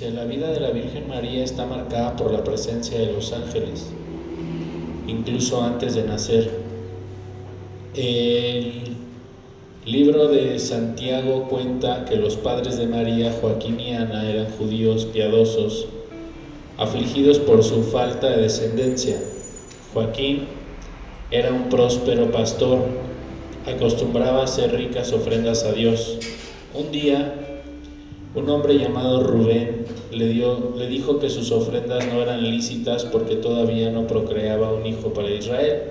La vida de la Virgen María está marcada por la presencia de los ángeles, incluso antes de nacer. El libro de Santiago cuenta que los padres de María, Joaquín y Ana, eran judíos piadosos, afligidos por su falta de descendencia. Joaquín era un próspero pastor, acostumbraba a hacer ricas ofrendas a Dios. Un día, un hombre llamado Rubén le, dio, le dijo que sus ofrendas no eran lícitas porque todavía no procreaba un hijo para Israel.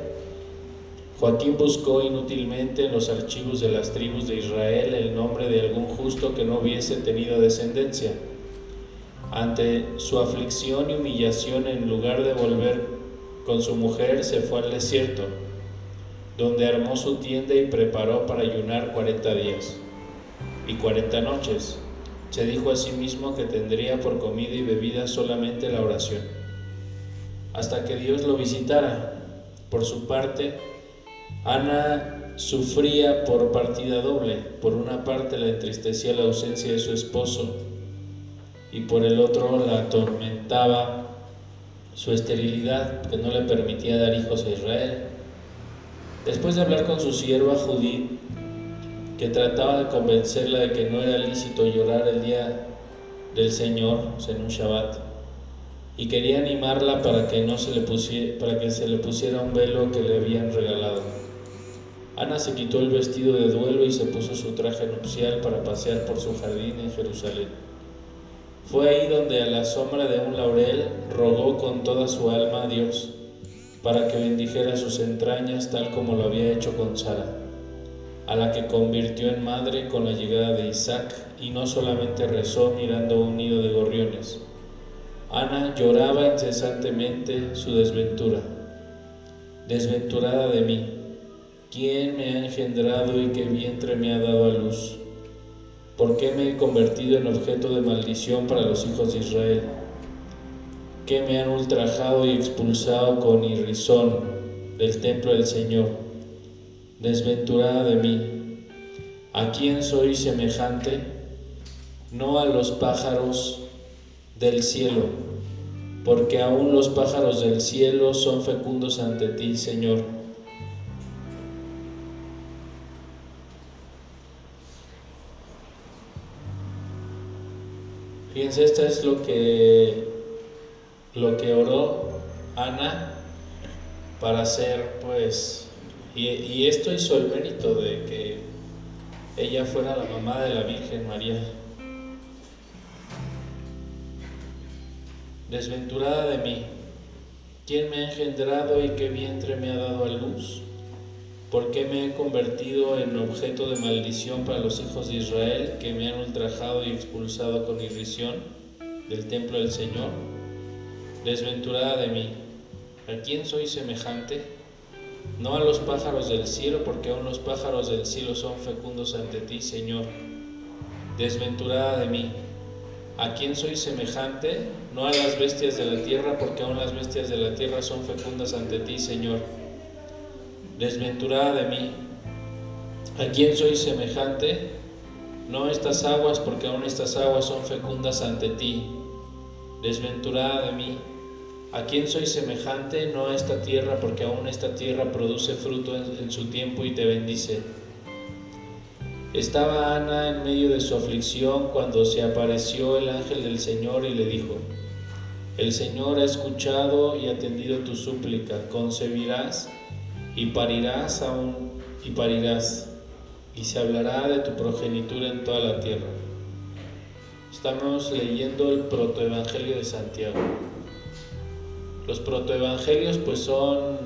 Joaquín buscó inútilmente en los archivos de las tribus de Israel el nombre de algún justo que no hubiese tenido descendencia. Ante su aflicción y humillación, en lugar de volver con su mujer, se fue al desierto, donde armó su tienda y preparó para ayunar cuarenta días y cuarenta noches. Se dijo a sí mismo que tendría por comida y bebida solamente la oración, hasta que Dios lo visitara. Por su parte, Ana sufría por partida doble. Por una parte la entristecía la ausencia de su esposo y por el otro la atormentaba su esterilidad que no le permitía dar hijos a Israel. Después de hablar con su sierva Judith, que trataba de convencerla de que no era lícito llorar el día del Señor, en un Shabbat, y quería animarla para que, no se le pusiera, para que se le pusiera un velo que le habían regalado. Ana se quitó el vestido de duelo y se puso su traje nupcial para pasear por su jardín en Jerusalén. Fue ahí donde a la sombra de un laurel rogó con toda su alma a Dios para que bendijera sus entrañas tal como lo había hecho con Sara, a la que convirtió en madre con la llegada de Isaac y no solamente rezó mirando un nido de gorriones. Ana lloraba incesantemente su desventura. Desventurada de mí, ¿Quién me ha engendrado y qué vientre me ha dado a luz? ¿Por qué me he convertido en objeto de maldición para los hijos de Israel? ¿Qué me han ultrajado y expulsado con irrisón del templo del Señor? Desventurada de mí, ¿a quién soy semejante? No a los pájaros del cielo, porque aún los pájaros del cielo son fecundos ante ti, Señor Fíjense, esto es lo que, lo que oró Ana para ser, pues, y, esto hizo el mérito de que ella fuera la mamá de la Virgen María. Desventurada de mí, ¿quién me ha engendrado y qué vientre me ha dado a luz? ¿Por qué me he convertido en objeto de maldición para los hijos de Israel que me han ultrajado y expulsado con irrisión del templo del Señor? Desventurada de mí, ¿a quién soy semejante? No a los pájaros del cielo, porque aún los pájaros del cielo son fecundos ante ti, Señor. Desventurada de mí, ¿a quién soy semejante? No a las bestias de la tierra, porque aún las bestias de la tierra son fecundas ante ti, Señor desventurada de mí. ¿A quién soy semejante? No estas aguas, porque aún estas aguas son fecundas ante ti. Desventurada de mí. ¿A quién soy semejante? No a esta tierra, porque aún esta tierra produce fruto en, su tiempo y te bendice. Estaba Ana en medio de su aflicción cuando se apareció el ángel del Señor y le dijo, El Señor ha escuchado y atendido tu súplica, concebirás y parirás aún y parirás y se hablará de tu progenitura en toda la tierra. Estamos leyendo el protoevangelio de Santiago. Los protoevangelios pues son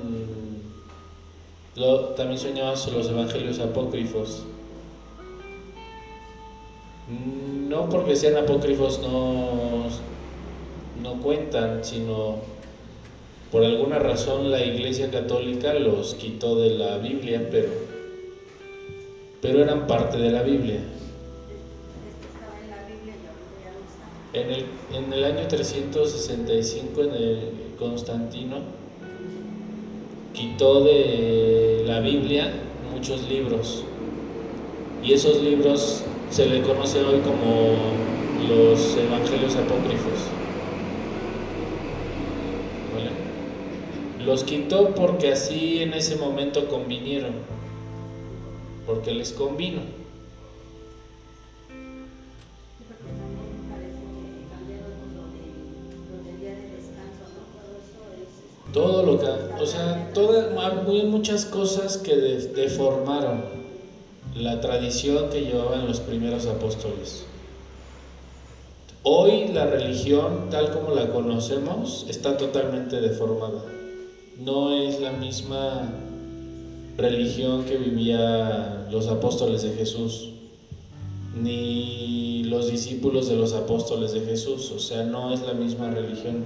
también son llamados los evangelios apócrifos. No porque sean apócrifos no, no cuentan, sino por alguna razón la Iglesia Católica los quitó de la Biblia, pero pero eran parte de la Biblia. En el, en el año 365 en el Constantino quitó de la Biblia muchos libros y esos libros se le conoce hoy como los evangelios apócrifos. Los quitó porque así en ese momento convinieron, porque les convino. Todo lo que, o sea, todas, hay muchas cosas que deformaron la tradición que llevaban los primeros apóstoles. Hoy la religión, tal como la conocemos, está totalmente deformada no es la misma religión que vivía los apóstoles de Jesús, ni los discípulos de los apóstoles de Jesús, o sea, no es la misma religión,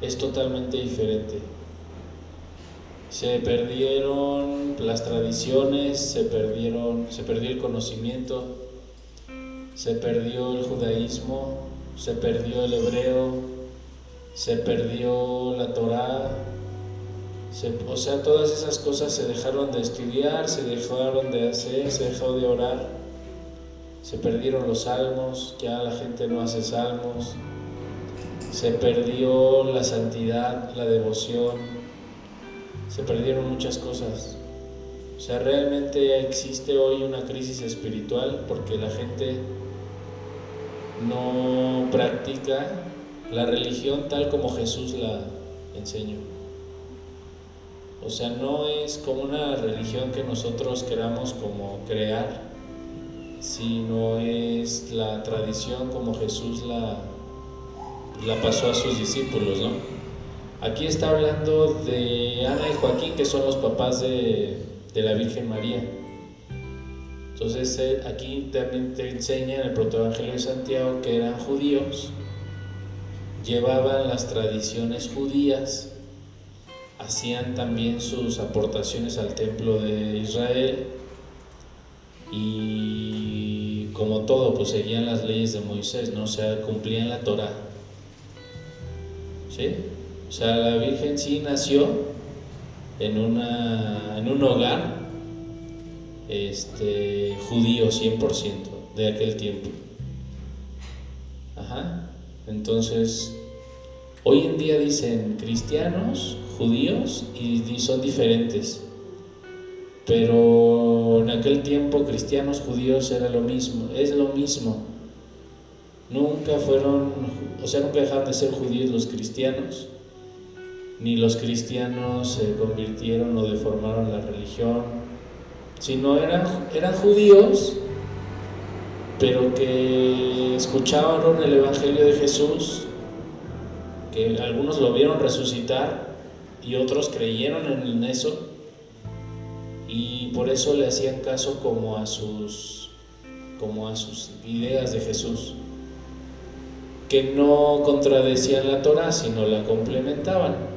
es totalmente diferente. Se perdieron las tradiciones, se perdieron, se perdió el conocimiento, se perdió el judaísmo, se perdió el hebreo, se perdió la Torá, o sea, todas esas cosas se dejaron de estudiar, se dejaron de hacer, se dejó de orar, se perdieron los salmos, ya la gente no hace salmos, se perdió la santidad, la devoción, se perdieron muchas cosas. O sea, realmente existe hoy una crisis espiritual porque la gente no practica la religión tal como Jesús la enseñó. O sea, no es como una religión que nosotros queramos como crear, sino es la tradición como Jesús la, la pasó a sus discípulos, ¿no? Aquí está hablando de Ana y Joaquín, que son los papás de, de la Virgen María. Entonces aquí también te enseña en el protoevangelio de Santiago que eran judíos, llevaban las tradiciones judías hacían también sus aportaciones al templo de Israel y como todo, pues seguían las leyes de Moisés, ¿no? O sea, cumplían la Torah. ¿Sí? O sea, la Virgen sí nació en, una, en un hogar este, judío 100% de aquel tiempo. Ajá. Entonces, hoy en día dicen cristianos judíos y, son diferentes. Pero en aquel tiempo cristianos judíos era lo mismo, es lo mismo. Nunca fueron, o sea, nunca dejaron de ser judíos los cristianos, ni los cristianos se convirtieron o deformaron la religión, sino eran, eran judíos, pero que escucharon el Evangelio de Jesús, que algunos lo vieron resucitar y otros creyeron en eso y por eso le hacían caso como a sus como a sus ideas de Jesús que no contradecían la Torah sino la complementaban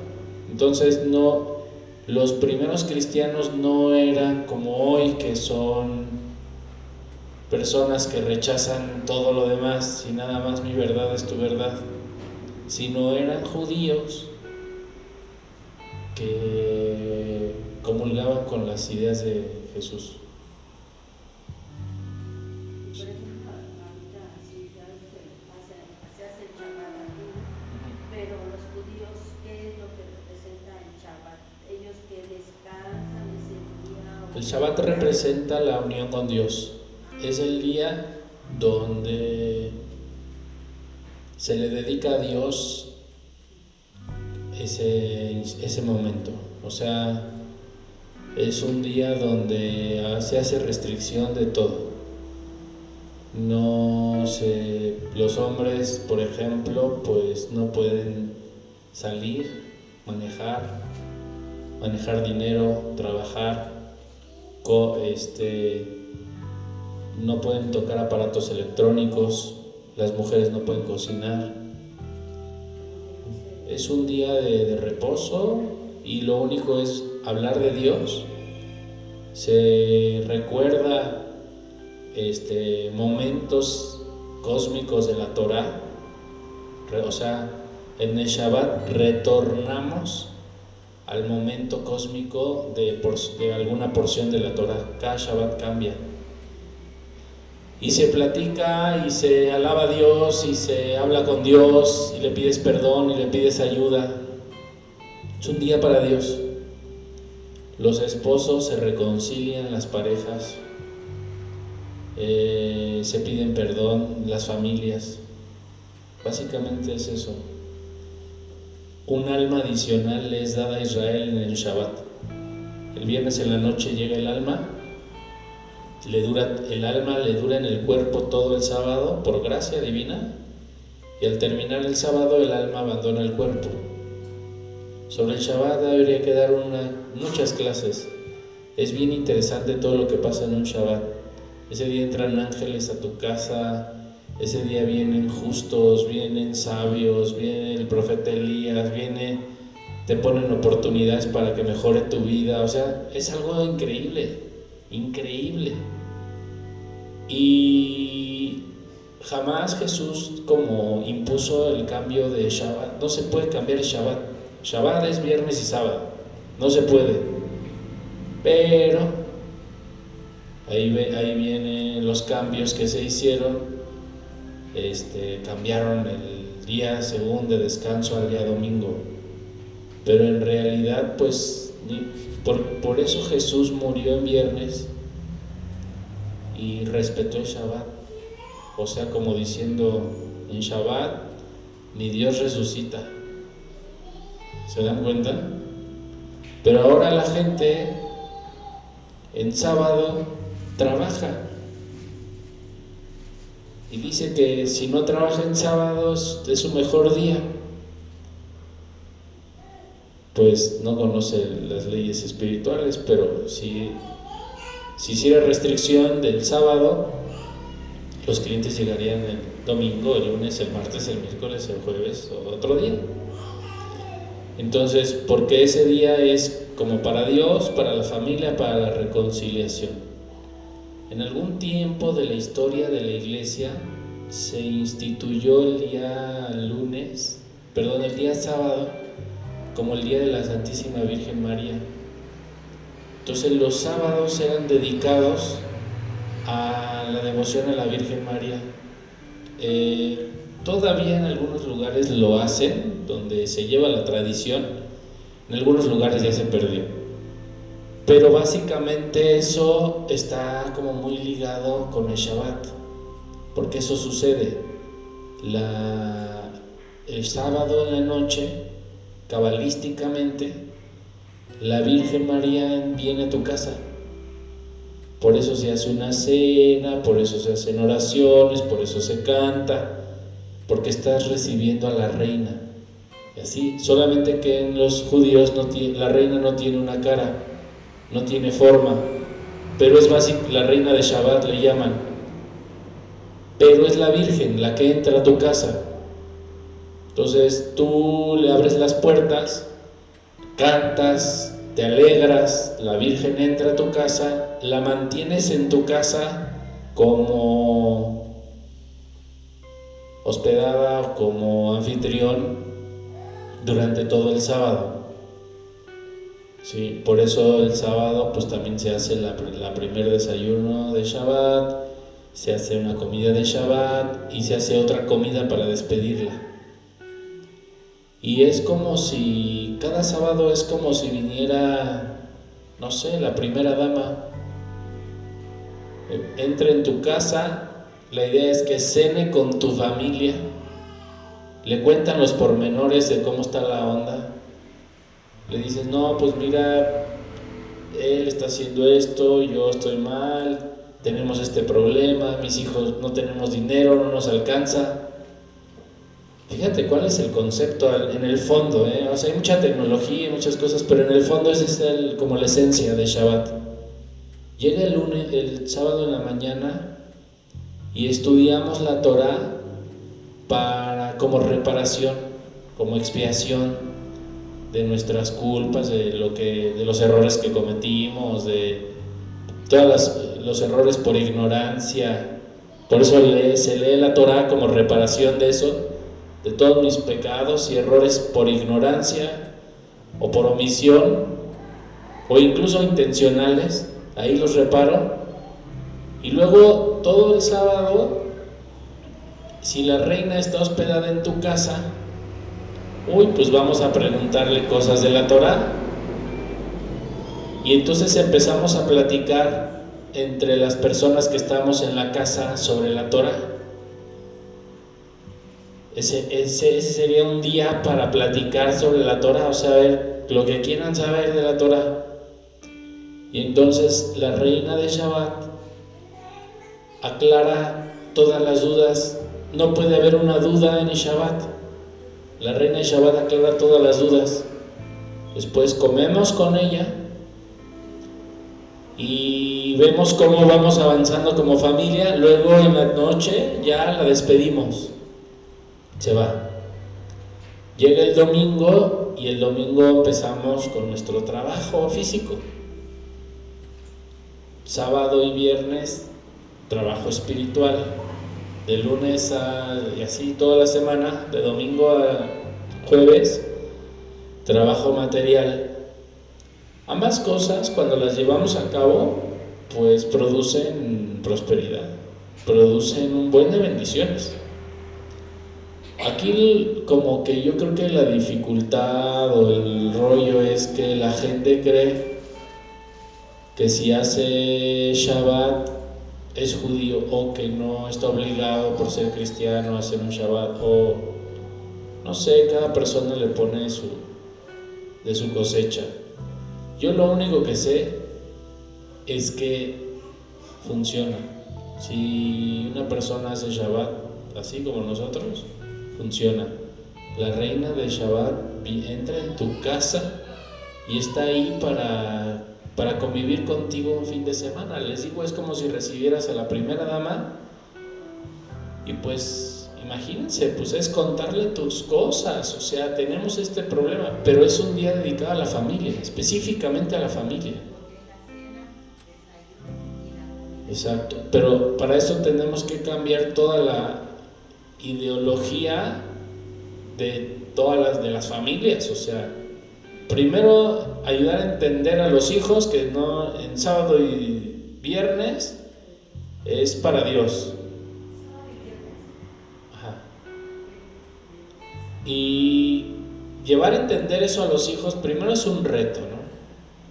entonces no los primeros cristianos no eran como hoy que son personas que rechazan todo lo demás y nada más mi verdad es tu verdad sino eran judíos que comulgaban con las ideas de Jesús. El Shabbat representa la unión con Dios. Es el día donde se le dedica a Dios ese, ese momento. O sea, es un día donde se hace restricción de todo. No se, los hombres, por ejemplo, pues no pueden salir, manejar, manejar dinero, trabajar, este, no pueden tocar aparatos electrónicos, las mujeres no pueden cocinar, es un día de, reposo y lo único es hablar de Dios. Se recuerda este, momentos cósmicos de la Torah, o sea, en el Shabbat retornamos al momento cósmico de, alguna porción de la Torah. Cada cambia. Y se platica y se alaba a Dios y se habla con Dios y le pides perdón y le pides ayuda. Es un día para Dios. Los esposos se reconcilian, las parejas, eh, se piden perdón, las familias. Básicamente es eso. Un alma adicional es dada a Israel en el Shabbat. El viernes en la noche llega el alma, le dura, el alma le dura en el cuerpo todo el sábado por gracia divina y al terminar el sábado el alma abandona el cuerpo. Sobre el Shabbat debería quedar una, muchas clases. Es bien interesante todo lo que pasa en un Shabbat. Ese día entran ángeles a tu casa, ese día vienen justos, vienen sabios, viene el profeta Elías, viene, te ponen oportunidades para que mejore tu vida. O sea, es algo increíble, increíble. Y jamás Jesús como impuso el cambio de Shabbat, no se puede cambiar el Shabbat Shabbat es viernes y sábado, no se puede. Pero ahí, ahí vienen los cambios que se hicieron. Este, cambiaron el día según de descanso al día domingo. Pero en realidad, pues, por, por eso Jesús murió en viernes y respetó el Shabbat. O sea, como diciendo, en Shabbat ni Dios resucita. ¿Se dan cuenta? Pero ahora la gente en sábado trabaja. Y dice que si no trabaja en sábados es su mejor día. Pues no conoce las leyes espirituales, pero si, si hiciera restricción del sábado, los clientes llegarían el domingo, el lunes, el martes, el miércoles, el jueves o otro día. Entonces, porque ese día es como para Dios, para la familia, para la reconciliación. En algún tiempo de la historia de la iglesia se instituyó el día lunes, perdón, el día sábado, como el día de la Santísima Virgen María. Entonces los sábados eran dedicados a la devoción a la Virgen María. Eh, Todavía en algunos lugares lo hacen, donde se lleva la tradición, en algunos lugares ya se perdió. Pero básicamente eso está como muy ligado con el Shabbat, porque eso sucede. el sábado en la noche, cabalísticamente, la Virgen María viene a tu casa. Por eso se hace una cena, por eso se hacen oraciones, por eso se canta porque estás recibiendo a la reina. Y así, solamente que en los judíos no tiene, la reina no tiene una cara, no tiene forma, pero es básico, la reina de Shabbat le llaman. Pero es la Virgen la que entra a tu casa. Entonces tú le abres las puertas, cantas, te alegras, la Virgen entra a tu casa, la mantienes en tu casa como hospedada como anfitrión durante todo el sábado. Sí, por eso el sábado pues también se hace la, la primer desayuno de Shabbat, se hace una comida de Shabbat y se hace otra comida para despedirla. Y es como si cada sábado es como si viniera, no sé, la primera dama, entre en tu casa la idea es que cene con tu familia, le cuentan los pormenores de cómo está la onda. Le dices, no, pues mira, él está haciendo esto, yo estoy mal, tenemos este problema, mis hijos no tenemos dinero, no nos alcanza. Fíjate cuál es el concepto en el fondo, ¿eh? o sea, hay mucha tecnología muchas cosas, pero en el fondo esa es el, como la esencia de Shabbat. Llega el, lunes, el sábado en la mañana y estudiamos la Torah para como reparación, como expiación de nuestras culpas, de lo que de los errores que cometimos, de todas las los errores por ignorancia. Por eso se lee la Torah como reparación de eso, de todos mis pecados y errores por ignorancia o por omisión o incluso intencionales. Ahí los reparo. Y luego todo el sábado, si la reina está hospedada en tu casa, uy, pues vamos a preguntarle cosas de la Torah. Y entonces empezamos a platicar entre las personas que estamos en la casa sobre la Torah. Ese, ese, sería un día para platicar sobre la Torah, o sea, ver lo que quieran saber de la Torah. Y entonces la reina de Shabbat aclara todas las dudas. No puede haber una duda en Shabbat. La reina Shabbat aclara todas las dudas. Después comemos con ella y vemos cómo vamos avanzando como familia. Luego en la noche ya la despedimos. Se va. Llega el domingo y el domingo empezamos con nuestro trabajo físico. Sábado y viernes, trabajo espiritual. De lunes a y así toda la semana, de domingo a jueves, trabajo material Ambas cosas, cuando las llevamos a cabo, pues producen prosperidad, producen un buen de bendiciones. Aquí como que yo creo que la dificultad o el rollo es que la gente cree que si hace Shabbat es judío o que no está obligado por ser cristiano a hacer un Shabbat o no sé, cada persona le pone su, de su cosecha. Yo lo único que sé es que funciona. Si una persona hace Shabbat así como nosotros, funciona. La reina de Shabbat entra en tu casa y está ahí para, para convivir contigo un fin de semana. Les digo, es como si recibieras a la primera dama y pues Imagínense, pues es contarle tus cosas, o sea, tenemos este problema, pero es un día dedicado a la familia, específicamente a la familia. Exacto, pero para eso tenemos que cambiar toda la ideología de todas las de las familias, o sea, primero ayudar a entender a los hijos que no en sábado y viernes es para Dios, Y llevar a entender eso a los hijos primero es un reto, ¿no?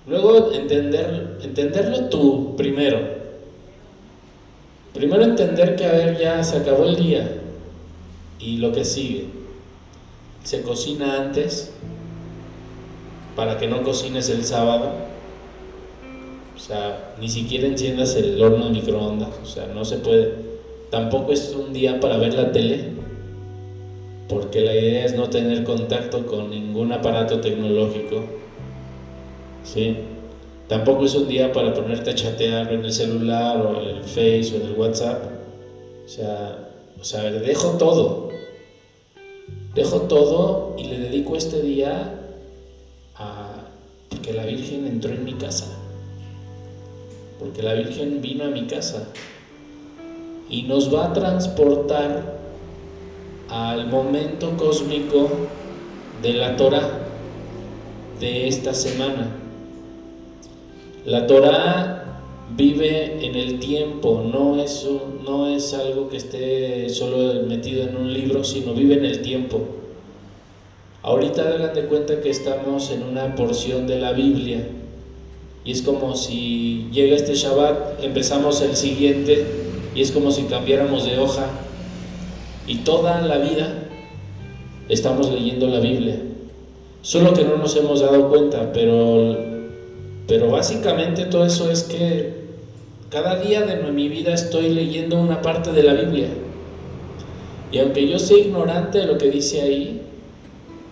Luego entender, entenderlo tú primero. Primero entender que, a ver, ya se acabó el día y lo que sigue. Se cocina antes para que no cocines el sábado. O sea, ni siquiera enciendas el horno de microondas. O sea, no se puede. Tampoco es un día para ver la tele porque la idea es no tener contacto con ningún aparato tecnológico. ¿sí? Tampoco es un día para ponerte a chatear en el celular o en el Face o en el WhatsApp. O sea, o sea, dejo todo. Dejo todo y le dedico este día a porque la Virgen entró en mi casa. Porque la Virgen vino a mi casa y nos va a transportar al momento cósmico de la Torah de esta semana. La Torah vive en el tiempo, no es, no es algo que esté solo metido en un libro, sino vive en el tiempo. Ahorita hagan de cuenta que estamos en una porción de la Biblia y es como si llega este Shabbat, empezamos el siguiente y es como si cambiáramos de hoja y toda la vida estamos leyendo la Biblia. Solo que no nos hemos dado cuenta, pero, pero básicamente todo eso es que cada día de mi vida estoy leyendo una parte de la Biblia. Y aunque yo sea ignorante de lo que dice ahí,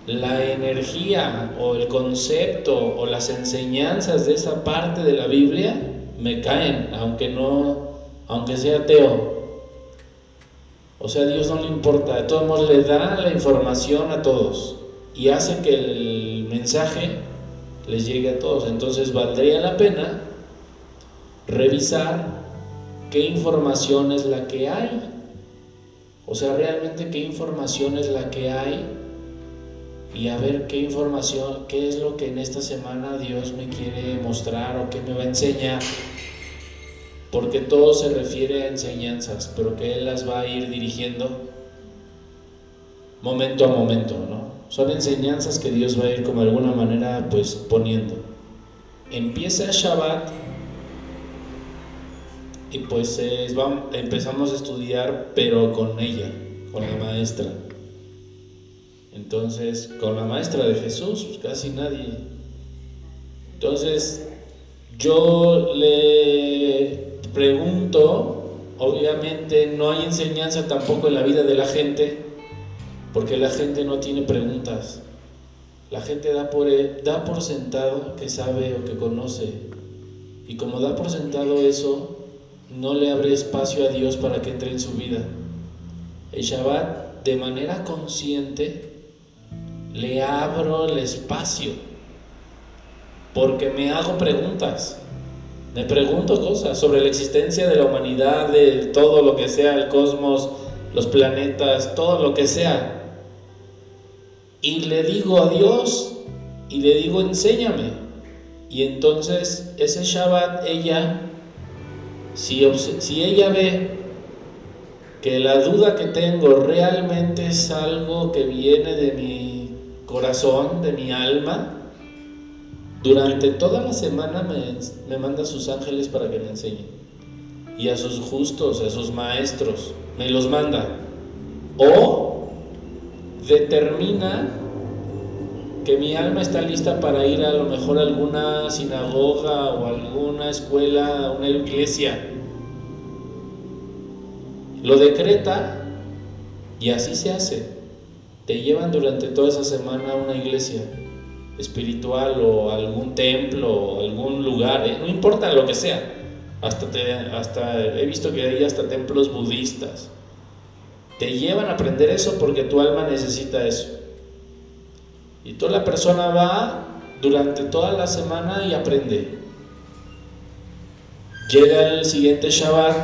la energía o el concepto o las enseñanzas de esa parte de la Biblia me caen, aunque no, aunque sea ateo. O sea, Dios no le importa, de todos modos le da la información a todos y hace que el mensaje les llegue a todos. Entonces valdría la pena revisar qué información es la que hay. O sea, realmente qué información es la que hay y a ver qué información, qué es lo que en esta semana Dios me quiere mostrar o qué me va a enseñar. Porque todo se refiere a enseñanzas, pero que Él las va a ir dirigiendo momento a momento, ¿no? Son enseñanzas que Dios va a ir como de alguna manera pues poniendo. Empieza Shabbat y pues empezamos a estudiar pero con ella, con la maestra. Entonces, con la maestra de Jesús, pues casi nadie. Entonces, yo le pregunto, obviamente no hay enseñanza tampoco en la vida de la gente, porque la gente no tiene preguntas. La gente da por, da por sentado que sabe o que conoce. Y como da por sentado eso, no le abre espacio a Dios para que entre en su vida. El Shabbat, de manera consciente, le abro el espacio. Porque me hago preguntas. Me pregunto cosas sobre la existencia de la humanidad, de todo lo que sea, el cosmos, los planetas, todo lo que sea y le digo a Dios y le digo enséñame. Y entonces ese Shabbat ella, si, si ella ve que la duda que tengo realmente es algo que viene de mi corazón, de mi alma, durante toda la semana me, manda a sus ángeles para que me enseñen. Y a sus justos, a sus maestros, me los manda. O determina que mi alma está lista para ir a lo mejor a alguna sinagoga o alguna escuela, una iglesia. Lo decreta y así se hace. Te llevan durante toda esa semana a una iglesia espiritual o algún templo o algún lugar, ¿eh? no importa lo que sea. Hasta, hasta he visto que hay hasta templos budistas te llevan a aprender eso porque tu alma necesita eso. Y toda la persona va durante toda la semana y aprende. Llega el siguiente Shabbat,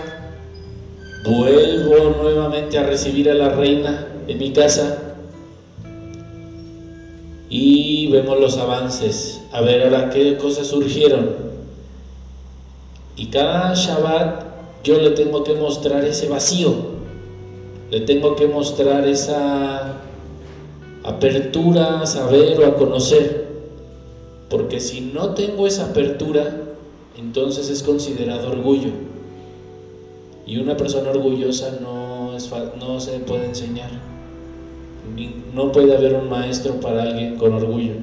vuelvo nuevamente a recibir a la reina en mi casa y vemos los avances. A ver ahora qué cosas surgieron. Y cada Shabbat yo le tengo que mostrar ese vacío le tengo que mostrar esa apertura a saber o a conocer. Porque si no tengo esa apertura, entonces es considerado orgullo. Y una persona orgullosa no, es, no se puede enseñar. No puede haber un maestro para alguien con orgullo.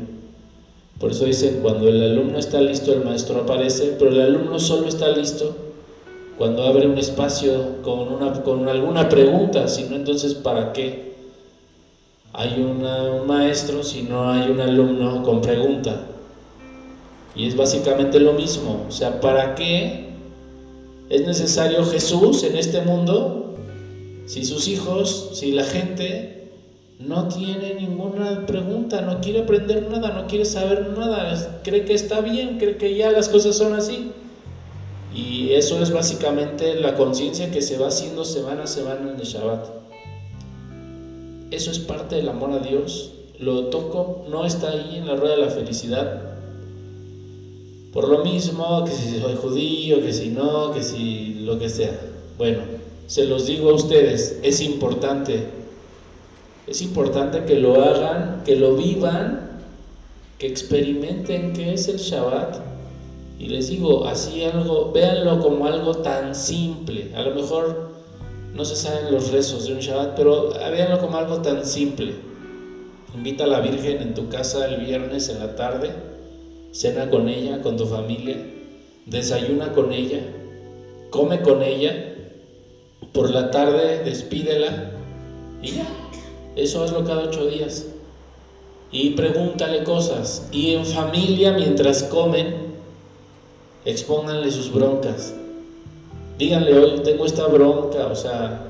Por eso dicen, cuando el alumno está listo, el maestro aparece, pero el alumno solo está listo cuando abre un espacio con, una, con alguna pregunta, sino entonces ¿para qué? Hay un maestro si no hay un alumno con pregunta. Y es básicamente lo mismo. O sea, ¿para qué es necesario Jesús en este mundo si sus hijos, si la gente no tiene ninguna pregunta, no quiere aprender nada, no quiere saber nada, cree que está bien, cree que ya las cosas son así? Y eso es básicamente la conciencia que se va haciendo semana a semana en el Shabbat. Eso es parte del amor a Dios. Lo toco, no está ahí en la rueda de la felicidad. Por lo mismo que si soy judío, que si no, que si lo que sea. Bueno, se los digo a ustedes, es importante. Es importante que lo hagan, que lo vivan, que experimenten qué es el Shabbat y les digo, así algo, véanlo como algo tan simple. A lo mejor no se saben los rezos de un Shabbat, pero véanlo como algo tan simple. Invita a la Virgen en tu casa el viernes en la tarde, cena con ella, con tu familia, desayuna con ella, come con ella, por la tarde despídela y ya. Eso hazlo cada ocho días. Y pregúntale cosas. Y en familia, mientras comen, expónganle sus broncas. Díganle, hoy tengo esta bronca, o sea,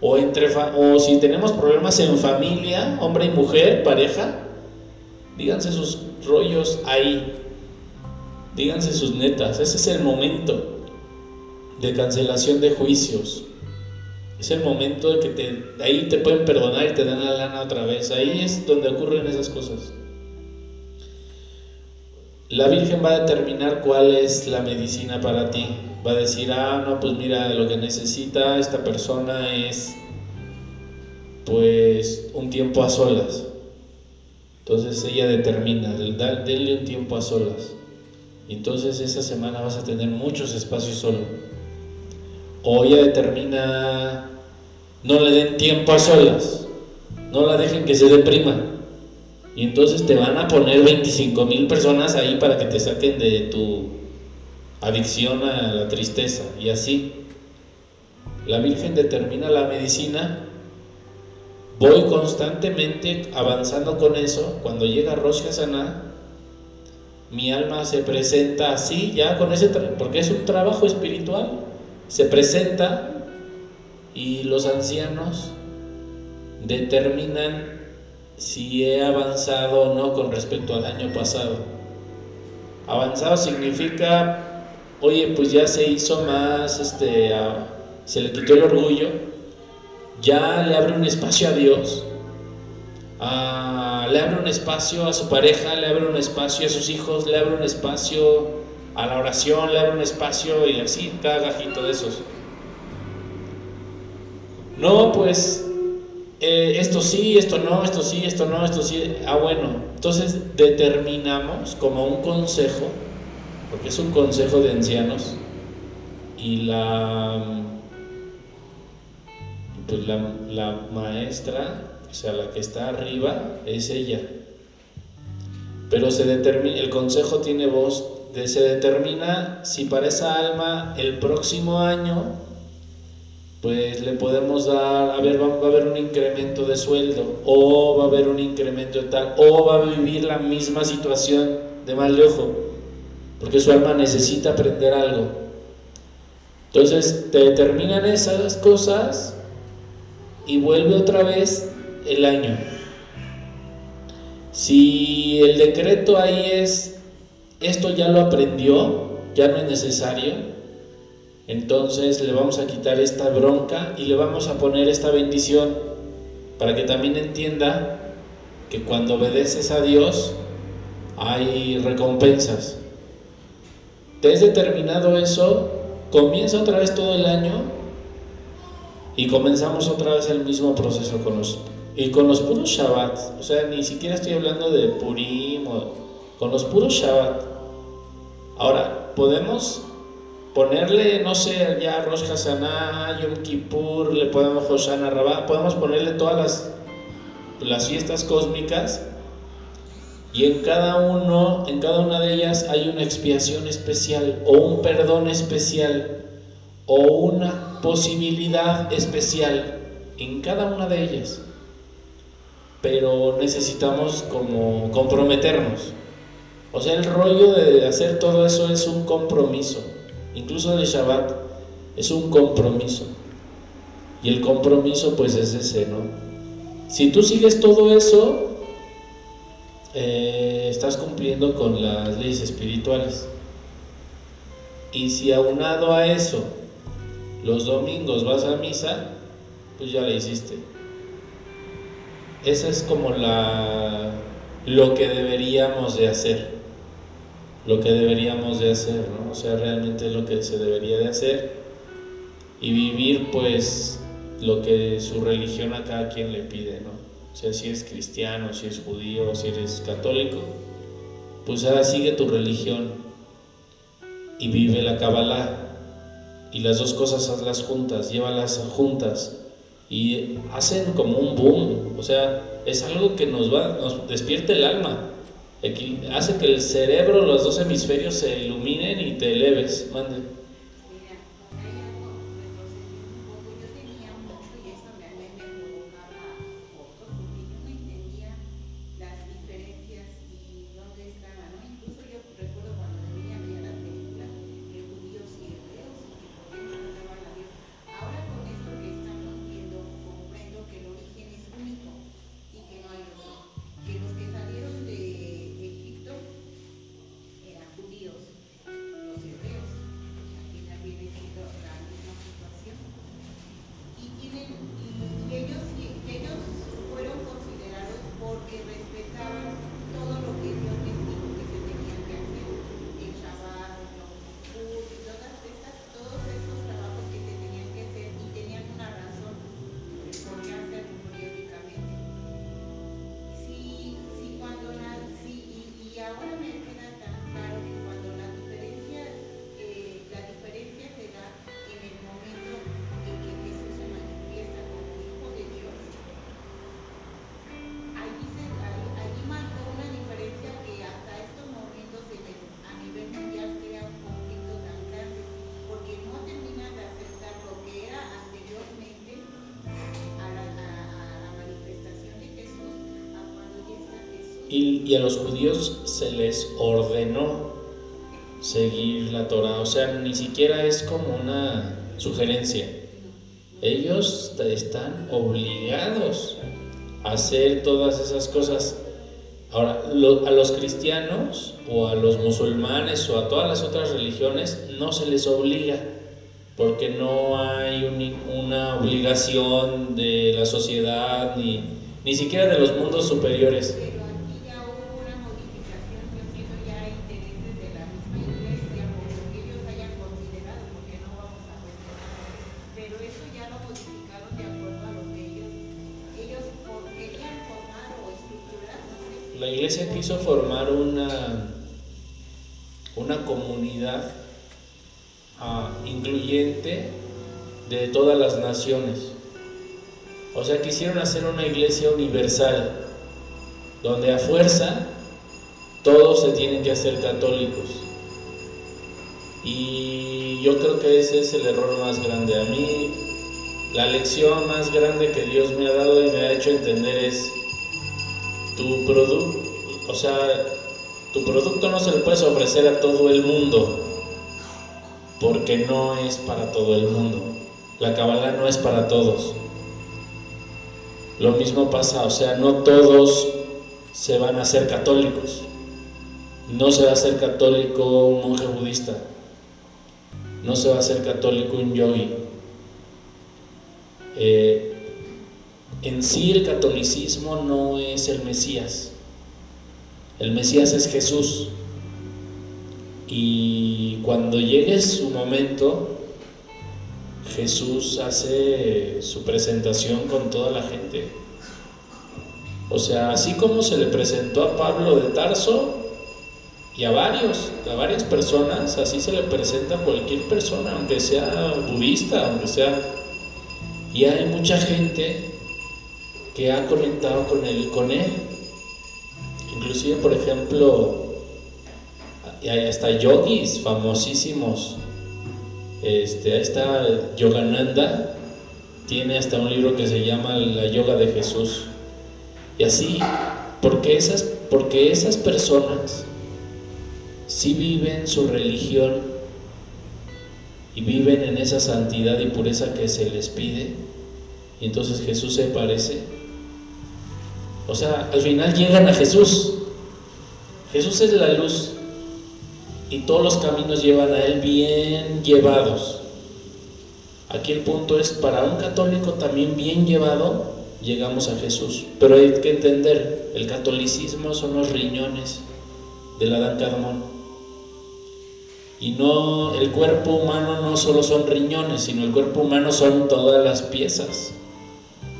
o, entre o si tenemos problemas en familia, hombre y mujer, pareja, díganse sus rollos ahí, díganse sus netas, ese es el momento. de cancelación de juicios. Es el momento de que te, ahí te pueden perdonar y te dan la lana otra vez. Ahí es donde ocurren esas cosas. La Virgen va a determinar cuál es la medicina para ti. Va a decir, ah, no, pues mira, lo que necesita esta persona es pues un tiempo a solas. Entonces ella determina, denle un tiempo a solas. Entonces esa semana vas a tener muchos espacios solo. O ella determina, no le den tiempo a solas, no la dejen que se deprima. Y entonces te van a poner 25 mil personas ahí para que te saquen de tu adicción a la tristeza. Y así, la Virgen determina la medicina voy constantemente avanzando con eso. Cuando llega Rosh Hashanah, mi alma se presenta así, ya con ese, porque es un trabajo espiritual, se presenta y los ancianos determinan si he avanzado o no con respecto al año pasado. Avanzado significa, oye, pues ya se hizo más, este, se le quitó el orgullo, ya le abre un espacio a Dios, le abre un espacio a su pareja, le abre un espacio a sus hijos, le abre un espacio a la oración, le abre un espacio y así, gajito de esos. No, pues eh, esto sí, esto no, esto sí, esto no, esto sí. Ah, bueno, entonces determinamos como un consejo, porque es un consejo de ancianos, y la pues la, maestra, o sea, la que está arriba, es ella. Pero se determina, el consejo tiene voz, se determina si para esa alma el próximo año, pues le podemos dar, a ver, va, a haber un incremento de sueldo, o va a haber un incremento de tal, o va a vivir la misma situación de mal de ojo, porque su alma necesita aprender algo. Entonces, te determinan esas cosas y vuelve otra vez el año. Si el decreto ahí es, esto ya lo aprendió, ya no es necesario, entonces le vamos a quitar esta bronca y le vamos a poner esta bendición para que también entienda que cuando obedeces a Dios hay recompensas. Te has determinado eso, comienza otra vez todo el año y comenzamos otra vez el mismo proceso con los, y con los puros Shabbat. O sea, ni siquiera estoy hablando de Purim, con los puros Shabbat. Ahora, podemos ponerle, no sé, ya Rosh Hashanah, Yom Kippur, le podemos Hoshana Rabbah, podemos ponerle todas las, las fiestas cósmicas y en cada uno, en cada una de ellas hay una expiación especial o un perdón especial o una posibilidad especial en cada una de ellas. Pero necesitamos como comprometernos. O sea, el rollo de hacer todo eso es un compromiso. Incluso el Shabbat es un compromiso. Y el compromiso pues es ese, ¿no? Si tú sigues todo eso, eh, estás cumpliendo con las leyes espirituales. Y si aunado a eso los domingos vas a misa, pues ya la hiciste. Esa es como la lo que deberíamos de hacer. Lo que deberíamos de hacer, ¿no? O sea, realmente lo que se debería de hacer y vivir pues lo que su religión a cada quien le pide, ¿no? O sea, si es cristiano, si es judío, si eres católico, pues ahora sigue tu religión y vive la Kabbalah y las dos cosas hazlas juntas, llévalas juntas y hacen como un boom, o sea, es algo que nos va, nos despierta el alma, hace que el cerebro, los dos hemisferios se iluminen y te eleves. Mande. Y, a los judíos se les ordenó seguir la Torah, o sea, ni siquiera es como una sugerencia. Ellos están obligados a hacer todas esas cosas. Ahora, a los cristianos o a los musulmanes o a todas las otras religiones no se les obliga, porque no hay una obligación de la sociedad ni, ni siquiera de los mundos superiores. La iglesia quiso formar una, una comunidad ah, incluyente de todas las naciones. O sea, quisieron hacer una iglesia universal, donde a fuerza todos se tienen que hacer católicos. Y yo creo que ese es el error más grande. A mí, la lección más grande que Dios me ha dado y me ha hecho entender es tu producto, o sea, tu producto no se le puedes ofrecer a todo el mundo, porque no es para todo el mundo. La Kabbalah no es para todos. Lo mismo pasa, o sea, no todos se van a ser católicos. No se va a ser católico un monje budista. No se va a ser católico un yogi. Eh, en sí el catolicismo no es el Mesías. El Mesías es Jesús. Y cuando llegue su momento, Jesús hace su presentación con toda la gente. O sea, así como se le presentó a Pablo de Tarso y a varios, a varias personas, así se le presenta a cualquier persona, aunque sea budista, aunque sea... Y hay mucha gente que ha conectado con él, con él. Inclusive, por ejemplo, hay hasta yogis famosísimos. Este, ahí está Yogananda, tiene hasta un libro que se llama La Yoga de Jesús. Y así, porque esas, porque esas personas sí viven su religión y viven en esa santidad y pureza que se les pide, y entonces Jesús se parece o sea, al final llegan a Jesús. Jesús es la luz y todos los caminos llevan a Él bien llevados. Aquí el punto es, para un católico también bien llevado, llegamos a Jesús. Pero hay que entender, el catolicismo son los riñones del Adán Carmón. Y no, el cuerpo humano no solo son riñones, sino el cuerpo humano son todas las piezas.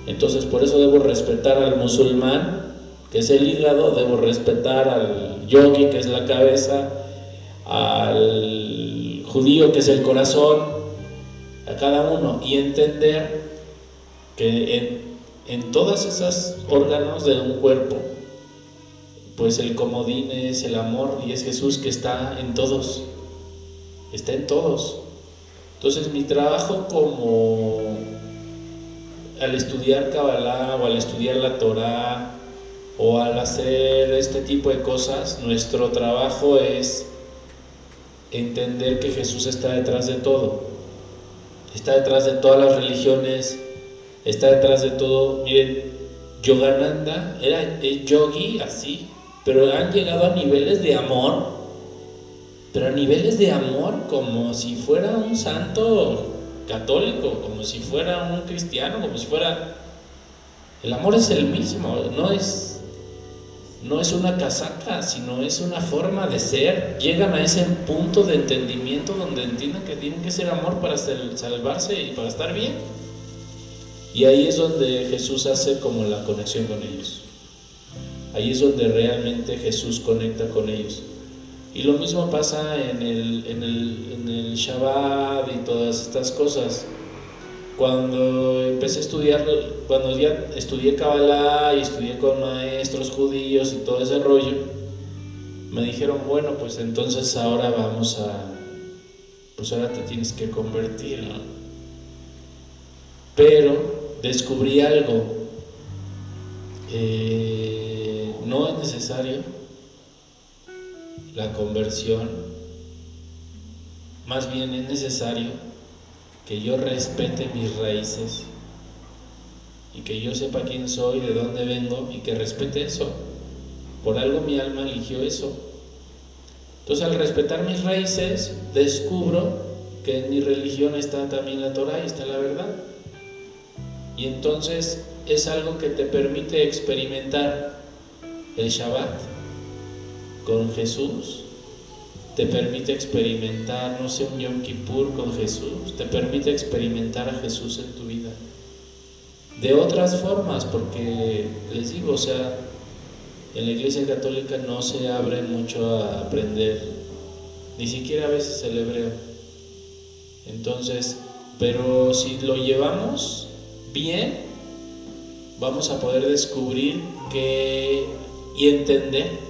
Entonces por eso debo respetar al musulmán, que es el hígado, debo respetar al yogi, que es la cabeza, al judío, que es el corazón, a cada uno, y entender que en, en todas esas órganos de un cuerpo, pues el comodín es el amor y es Jesús que está en todos, está en todos. Entonces mi trabajo como al estudiar Kabbalah o al estudiar la Torah o al hacer este tipo de cosas, nuestro trabajo es entender que Jesús está detrás de todo. Está detrás de todas las religiones, está detrás de todo. Miren, Yogananda era yogi así, pero han llegado a niveles de amor, pero a niveles de amor como si fuera un santo católico, como si fuera un cristiano, como si fuera... El amor es el mismo, no es, no es una casaca, sino es una forma de ser. Llegan a ese punto de entendimiento donde entienden que tienen que ser amor para salvarse y para estar bien. Y ahí es donde Jesús hace como la conexión con ellos. Ahí es donde realmente Jesús conecta con ellos. Y lo mismo pasa en el, en el, Shabbat y todas estas cosas. Cuando empecé a estudiar, cuando ya estudié Kabbalah y estudié con maestros judíos y todo ese rollo, me dijeron, bueno, pues entonces ahora vamos a, pues ahora te tienes que convertir, ¿no? Pero descubrí algo, eh, no necesario la conversión, más bien es necesario que yo respete mis raíces y que yo sepa quién soy, de dónde vengo y que respete eso. Por algo mi alma eligió eso. Entonces al respetar mis raíces, descubro que en mi religión está también la Torah y está la verdad. Y entonces es algo que te permite experimentar el Shabbat con Jesús, te permite experimentar, no sé, un Yom Kippur con Jesús, te permite experimentar a Jesús en tu vida. De otras formas, porque les digo, o sea, en la Iglesia Católica no se abre mucho a aprender, ni siquiera a veces el hebreo. Entonces, pero si lo llevamos bien, vamos a poder descubrir que y entender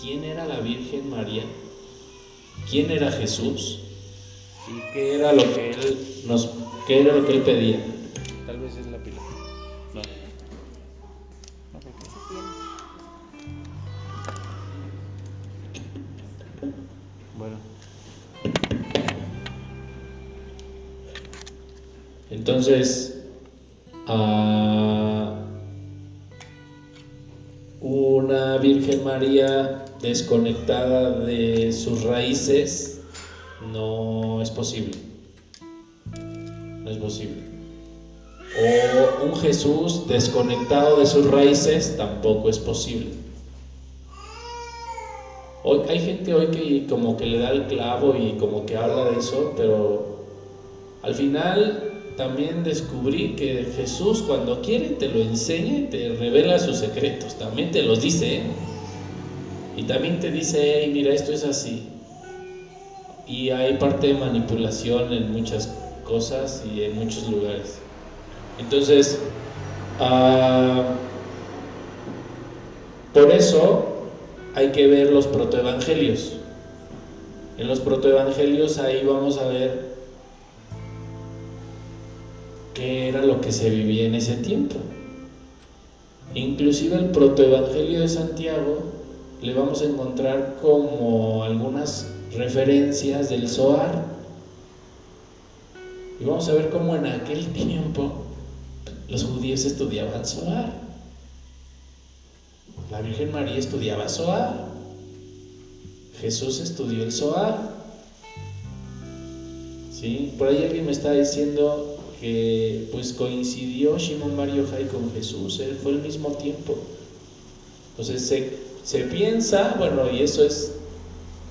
quién era la Virgen María, quién era Jesús y qué era lo que él nos qué era lo que él pedía. Tal vez es la pila. No. Bueno. Entonces, a una Virgen María desconectada de sus raíces no es posible. No es posible. O un Jesús desconectado de sus raíces tampoco es posible. Hoy, hay gente hoy que como que le da el clavo y como que habla de eso, pero al final también descubrí que Jesús cuando quiere te lo enseña y te revela sus secretos, también te los dice. ¿eh? Y también te dice, hey, mira, esto es así. Y hay parte de manipulación en muchas cosas y en muchos lugares. Entonces, uh, por eso hay que ver los protoevangelios. En los protoevangelios ahí vamos a ver qué era lo que se vivía en ese tiempo. Inclusive el protoevangelio de Santiago le vamos a encontrar como algunas referencias del Zohar. Y vamos a ver cómo en aquel tiempo los judíos estudiaban Zohar. La Virgen María estudiaba Zohar. Jesús estudió el Zohar. ¿Sí? Por ahí alguien me está diciendo que pues coincidió Shimon Bar Yochai con Jesús, él fue el mismo tiempo. Entonces se, se piensa, bueno, y eso es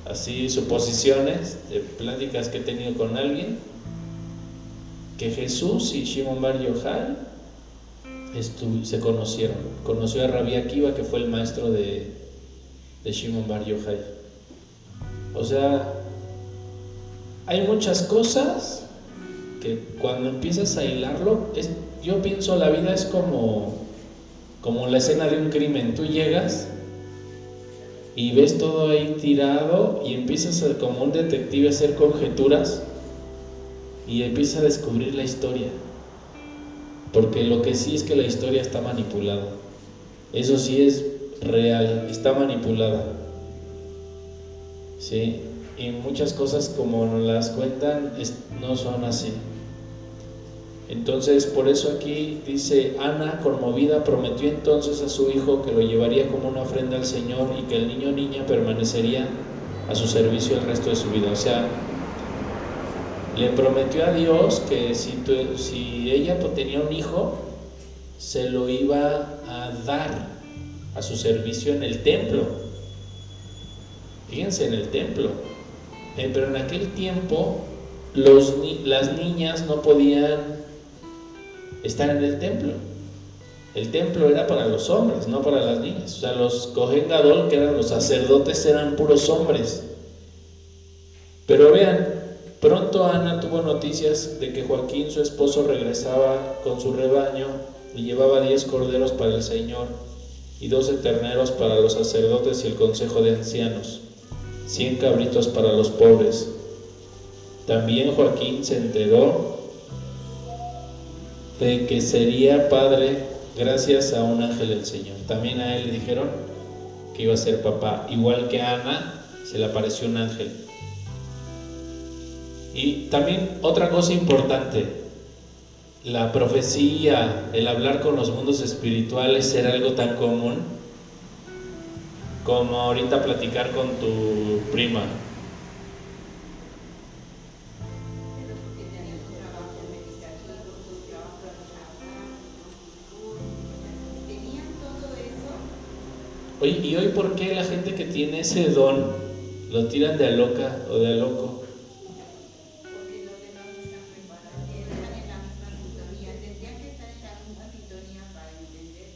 así suposiciones de pláticas que he tenido con alguien, que Jesús y Shimon Bar Yochai se conocieron. Conoció a Rabbi Akiva, que fue el maestro de, de Shimon Bar Yochai. O sea, hay muchas cosas que cuando empiezas a hilarlo, es, yo pienso la vida es como, como la escena de un crimen. Tú llegas y ves todo ahí tirado y empiezas a, como un detective a hacer conjeturas y empiezas a descubrir la historia. Porque lo que sí es que la historia está manipulada. Eso sí es real, está manipulada. ¿Sí? Y muchas cosas como las cuentan no son así. Entonces, por eso aquí dice, Ana, conmovida, prometió entonces a su hijo que lo llevaría como una ofrenda al Señor y que el niño o niña permanecería a su servicio el resto de su vida. O sea, le prometió a Dios que si, ella tenía un hijo, se lo iba a dar a su servicio en el templo. Fíjense, en el templo. Eh, pero en aquel tiempo las niñas no podían estar en el templo. El templo era para los hombres, no para las niñas. O sea, los Cohen Gadol, que eran los sacerdotes, eran puros hombres. Pero vean, pronto Ana tuvo noticias de que Joaquín, su esposo, regresaba con su rebaño y llevaba diez corderos para el Señor y doce terneros para los sacerdotes y el consejo de ancianos, cien cabritos para los pobres. También Joaquín se enteró de que sería padre gracias a un ángel del Señor. También a él le dijeron que iba a ser papá. Igual que a Ana, se le apareció un ángel. Y también otra cosa importante, la profecía, el hablar con los mundos espirituales era algo tan común como ahorita platicar con tu prima. Oye, ¿y hoy por qué la gente que tiene ese don lo tiran de a loca o de a loco? Porque los demás no están preparados, están en la misma sintonía, tendrían que estar en la misma sintonía para entender.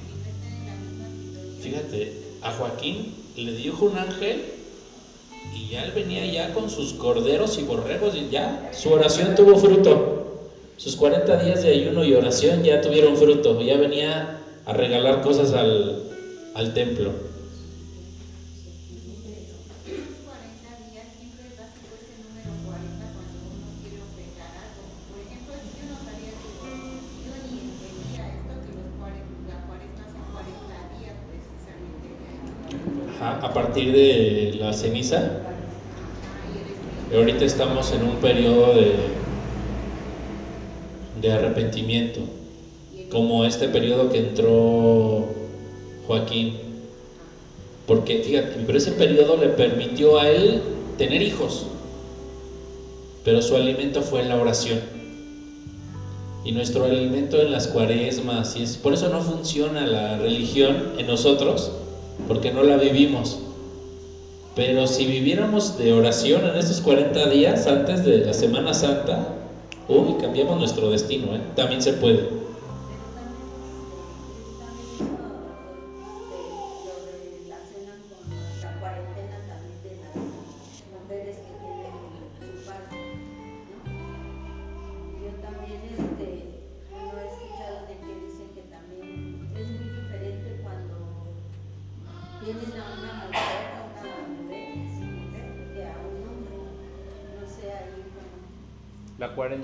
Si no están en la misma sintonía. Fíjate, a Joaquín le dijo un ángel y ya él venía ya con sus corderos y borregos y ya su oración tuvo fruto. Sus 40 días de ayuno y oración ya tuvieron fruto, ya venía a regalar cosas al, al templo. Esos 40 días siempre es básico ese número 40 cuando uno quiere ofrendar algo. Por ejemplo, yo no sabía que, yo ni entendía esto, que los 40, la 40 son 40 días precisamente. Ajá, a partir de la ceniza, ahorita estamos en un periodo de, de arrepentimiento, como este periodo que entró Joaquín. Porque fíjate, pero ese periodo le permitió a él tener hijos, pero su alimento fue la oración. Y nuestro alimento en las cuaresmas, y es por eso no funciona la religión en nosotros, porque no la vivimos. Pero si viviéramos de oración en estos 40 días antes de la Semana Santa, uy, cambiamos nuestro destino, ¿eh? también se puede.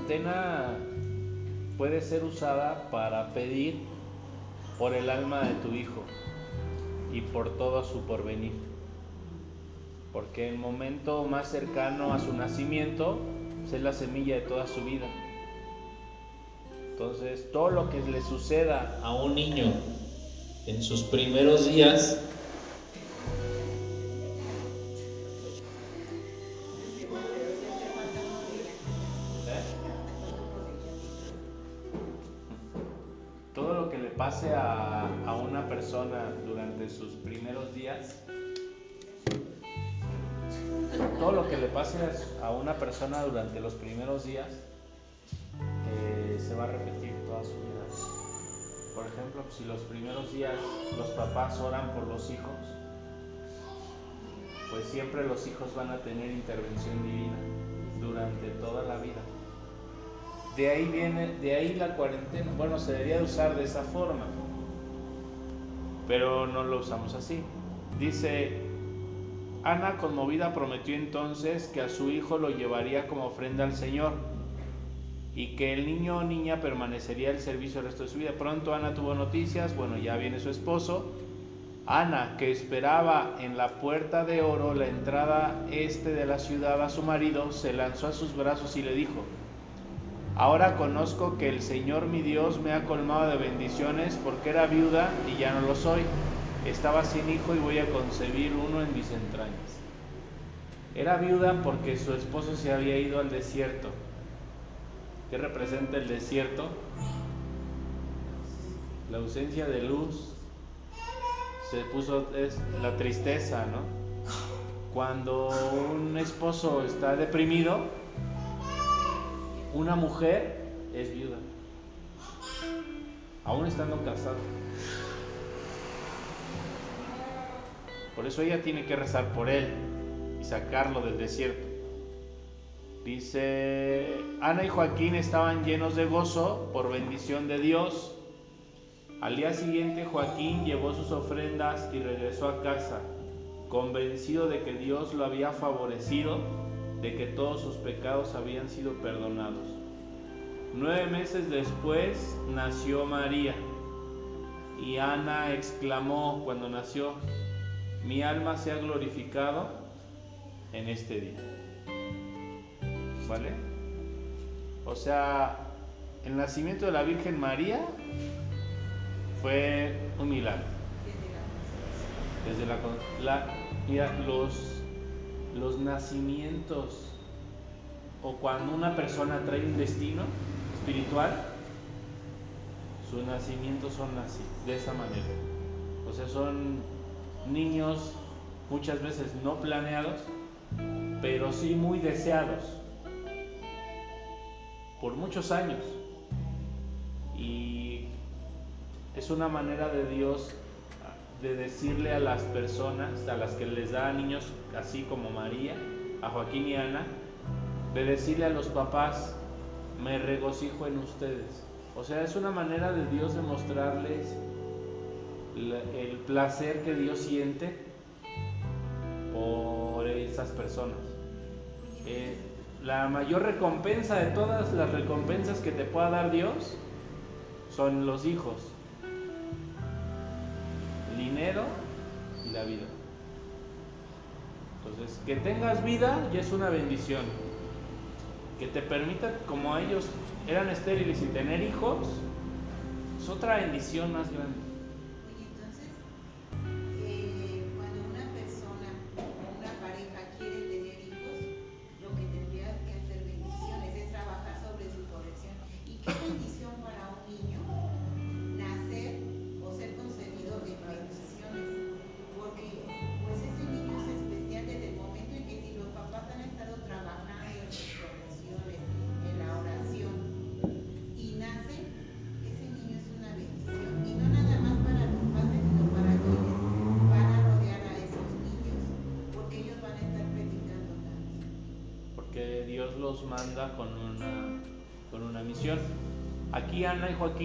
Cuarentena puede ser usada para pedir por el alma de tu hijo y por todo su porvenir. Porque el momento más cercano a su nacimiento es la semilla de toda su vida. Entonces, todo lo que le suceda a un niño en sus primeros días a una persona durante sus primeros días, todo lo que le pase a una persona durante los primeros días, eh, se va a repetir toda su vida. Por ejemplo, si los primeros días los papás oran por los hijos, pues siempre los hijos van a tener intervención divina durante toda la vida. De ahí viene, de ahí la cuarentena. Bueno, se debería de usar de esa forma, pero no lo usamos así. Dice, Ana conmovida prometió entonces que a su hijo lo llevaría como ofrenda al Señor y que el niño o niña permanecería al servicio el resto de su vida. Pronto Ana tuvo noticias, bueno, ya viene su esposo. Ana, que esperaba en la puerta de oro la entrada este de la ciudad a su marido, se lanzó a sus brazos y le dijo, Ahora conozco que el Señor mi Dios me ha colmado de bendiciones porque era viuda y ya no lo soy. Estaba sin hijo y voy a concebir uno en mis entrañas. Era viuda porque su esposo se había ido al desierto. ¿Qué representa el desierto? La ausencia de luz. Se puso la tristeza, ¿no? Cuando un esposo está deprimido, una mujer es viuda, aún estando casada. Por eso ella tiene que rezar por él y sacarlo del desierto. Dice, Ana y Joaquín estaban llenos de gozo por bendición de Dios. Al día siguiente Joaquín llevó sus ofrendas y regresó a casa, convencido de que Dios lo había favorecido de que todos sus pecados habían sido perdonados. Nueve meses después nació María y Ana exclamó cuando nació, mi alma sea glorificado en este día. ¿Vale? O sea, el nacimiento de la Virgen María fue un milagro. Desde la, la mira, los, los nacimientos o cuando una persona trae un destino espiritual, sus nacimientos son así, de esa manera. O sea, son niños muchas veces no planeados, pero sí muy deseados por muchos años. Y es una manera de Dios de decirle a las personas, a las que les da a niños así como María, a Joaquín y Ana, de decirle a los papás, me regocijo en ustedes. O sea, es una manera de Dios de mostrarles el placer que Dios siente por esas personas. Eh, la mayor recompensa de todas las recompensas que te pueda dar Dios son los hijos, dinero y la vida. Entonces, que tengas vida ya es una bendición. Que te permita, como ellos eran estériles y tener hijos, es otra bendición más grande.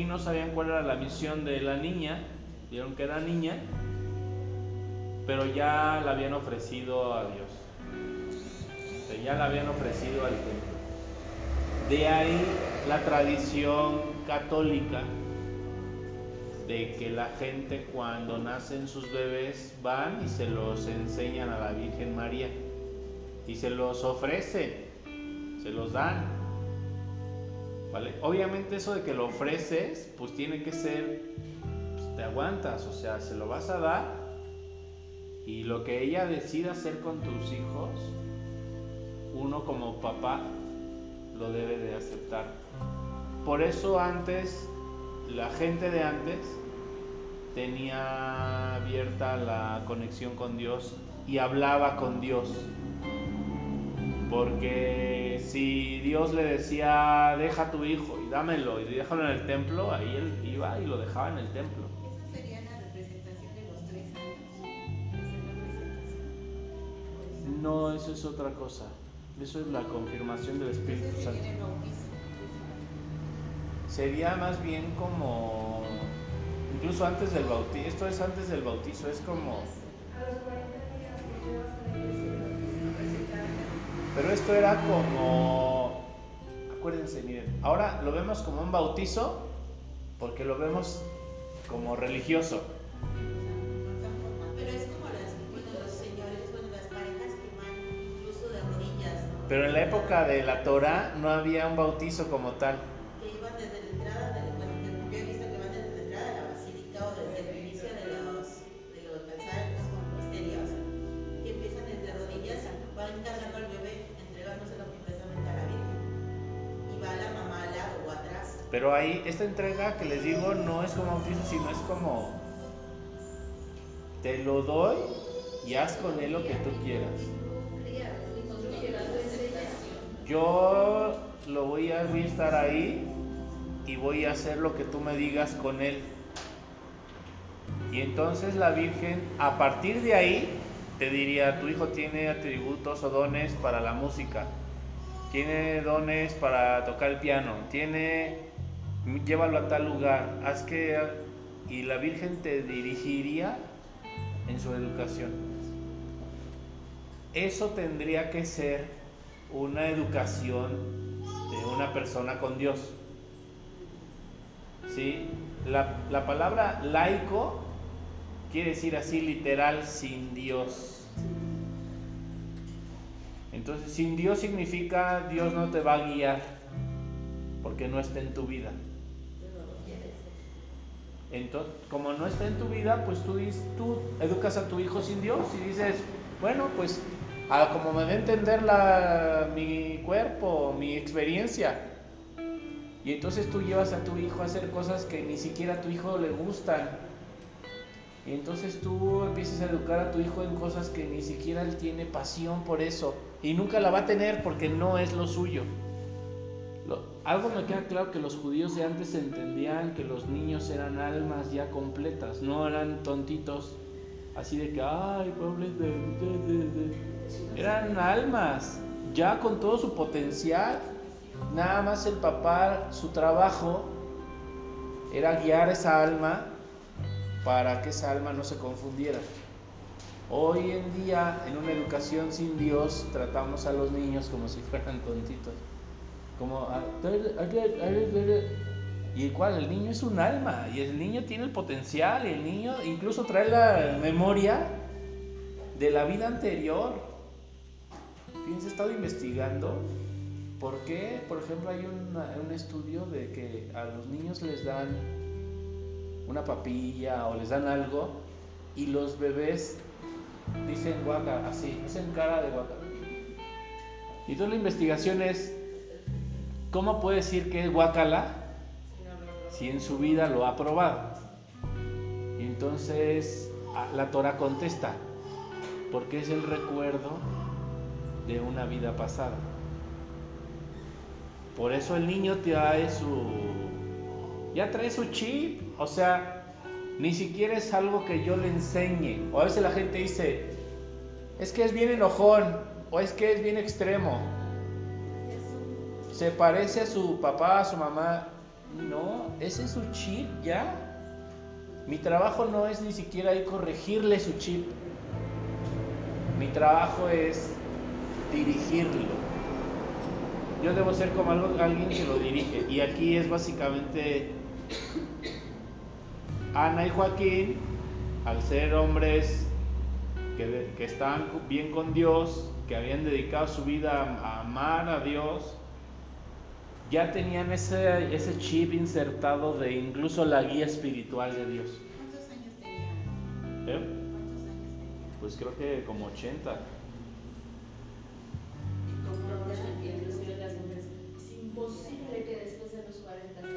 No sabían cuál era la misión de la niña, vieron que era niña, pero ya la habían ofrecido a Dios. ya la habían ofrecido al templo. De ahí la tradición católica de que la gente cuando nacen sus bebés van y se los enseñan a la Virgen María y se los ofrecen se los dan. Obviamente eso de que lo ofreces, pues tiene que ser, pues, te aguantas, o sea, se lo vas a dar y lo que ella decida hacer con tus hijos, uno como papá lo debe de aceptar. Por eso antes, la gente de antes tenía abierta la conexión con Dios y hablaba con Dios. Porque si Dios le decía, deja a tu hijo y dámelo y déjalo en el templo, ahí él iba y lo dejaba en el templo. Esa sería la representación de los tres años. No, eso es otra cosa. Eso es la confirmación del Espíritu Santo. Sería más bien como, incluso antes del bautizo, esto es antes del bautizo, es como... Pero esto era como, acuérdense, miren, ahora lo vemos como un bautizo porque lo vemos como religioso. Pero es como las, los señores, bueno, las parejas que van incluso de rodillas. Pero en la época de la Torah no había un bautizo como tal. Que iban desde Pero ahí, esta entrega que les digo no es como bautizo, sino es como, te lo doy y haz con él lo que tú quieras. Yo lo voy a estar ahí y voy a hacer lo que tú me digas con él. Y entonces la Virgen, a partir de ahí, te diría, tu hijo tiene atributos o dones para la música, tiene dones para tocar el piano, tiene llévalo a tal lugar, haz que y la Virgen te dirigiría en su educación. Eso tendría que ser una educación de una persona con Dios. ¿Sí? La, la palabra laico quiere decir así literal sin Dios. Entonces, sin Dios significa Dios no te va a guiar porque no está en tu vida. Entonces, como no está en tu vida, pues tú, tú educas a tu hijo sin Dios y dices, bueno, pues como me a entender la, mi cuerpo, mi experiencia. Y entonces tú llevas a tu hijo a hacer cosas que ni siquiera a tu hijo le gustan. Y entonces tú empiezas a educar a tu hijo en cosas que ni siquiera él tiene pasión por eso. Y nunca la va a tener porque no es lo suyo. Algo me queda claro que los judíos de antes entendían que los niños eran almas ya completas, no eran tontitos así de que, ay, pobres de, eran almas ya con todo su potencial. Nada más el papá, su trabajo era guiar esa alma para que esa alma no se confundiera. Hoy en día, en una educación sin Dios, tratamos a los niños como si fueran tontitos. Como, ah, y cual, el niño es un alma, y el niño tiene el potencial, y el niño incluso trae la memoria de la vida anterior. Fíjense, he estado investigando por qué, por ejemplo, hay un estudio de que a los niños les dan una papilla o les dan algo y los bebés dicen guaca, así, hacen cara de guaca. Y toda la investigación es, ¿cómo puede decir que es guacala si en su vida lo ha probado? Y entonces la Torah contesta, porque es el recuerdo de una vida pasada. Por eso el niño trae su ya trae su chip, o sea, ni siquiera es algo que yo le enseñe. O a veces la gente dice, es que es bien enojón, o es que es bien extremo. Se parece a su papá, a su mamá. No, ese es su chip ya. Mi trabajo no es ni siquiera ir corregirle su chip. Mi trabajo es dirigirlo. Yo debo ser como alguien que lo dirige. Y aquí es básicamente Ana y Joaquín, al ser hombres que, que están bien con Dios, que habían dedicado su vida a, amar a Dios, ya tenían ese, ese chip insertado de incluso la guía espiritual de Dios. ¿Cuántos años tenían? ¿Eh? Pues creo que como 80. Es imposible que después de los 40 se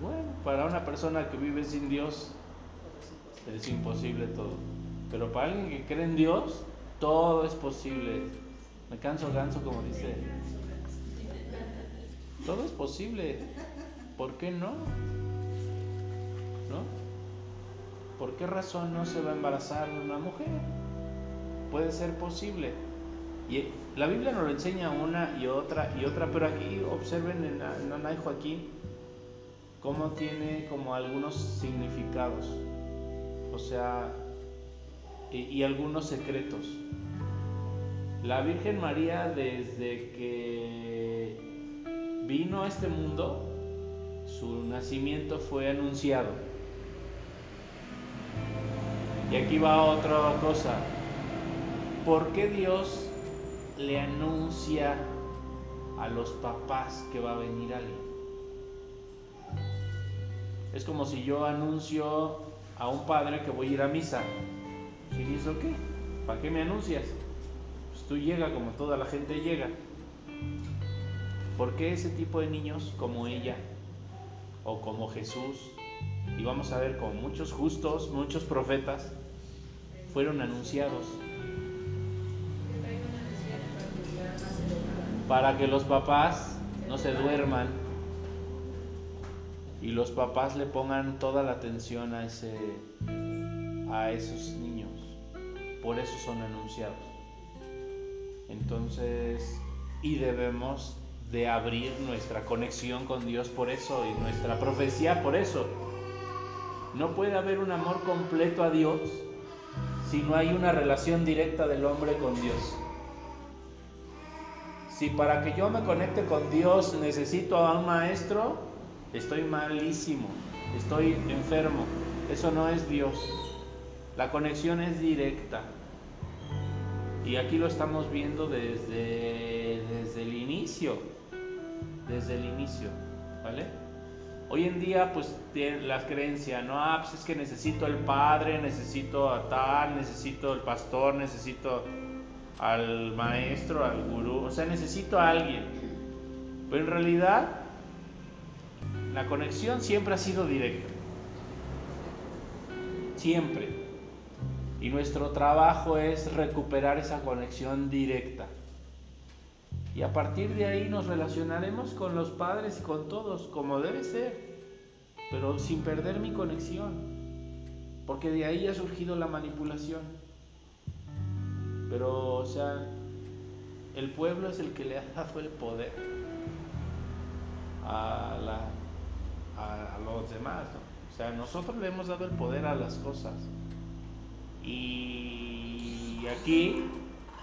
bueno, para una persona que vive sin Dios es imposible todo. Pero para alguien que cree en Dios, todo es posible. Me canso ganso como dice. Todo es posible. ¿Por qué no? ¿No? ¿Por qué razón no se va a embarazar una mujer? Puede ser posible. Y la Biblia nos lo enseña una y otra y otra, pero aquí observen en Ana y Joaquín cómo tiene como algunos significados, o sea, y, algunos secretos. La Virgen María desde que vino a este mundo, su nacimiento fue anunciado. Y aquí va otra cosa. ¿Por qué Dios le anuncia a los papás que va a venir alguien? Es como si yo anuncio a un padre que voy a ir a misa. ¿Y dices, qué? ¿Para qué me anuncias? Pues tú llega como toda la gente llega. ¿Por qué ese tipo de niños como ella o como Jesús, y vamos a ver como muchos justos, muchos profetas, fueron anunciados? Para que los papás no se duerman y los papás le pongan toda la atención a, ese, a esos niños. Por eso son anunciados. Entonces, y debemos de abrir nuestra conexión con Dios por eso y nuestra profecía por eso. No puede haber un amor completo a Dios si no hay una relación directa del hombre con Dios. Si para que yo me conecte con Dios necesito a un maestro, estoy malísimo, estoy enfermo. Eso no es Dios. La conexión es directa. Y aquí lo estamos viendo desde, desde el inicio. Desde el inicio. ¿Vale? Hoy en día, pues, tiene la creencia, no, ah, pues es que necesito al padre, necesito a tal, necesito al pastor, necesito al maestro, al gurú, o sea, necesito a alguien. Pero en realidad, la conexión siempre ha sido directa. Siempre. Y nuestro trabajo es recuperar esa conexión directa. Y a partir de ahí nos relacionaremos con los padres y con todos, como debe ser, pero sin perder mi conexión, porque de ahí ha surgido la manipulación. Pero, o sea, el pueblo es el que le ha dado el poder a, a, los demás, O sea, nosotros le hemos dado el poder a las cosas. Y aquí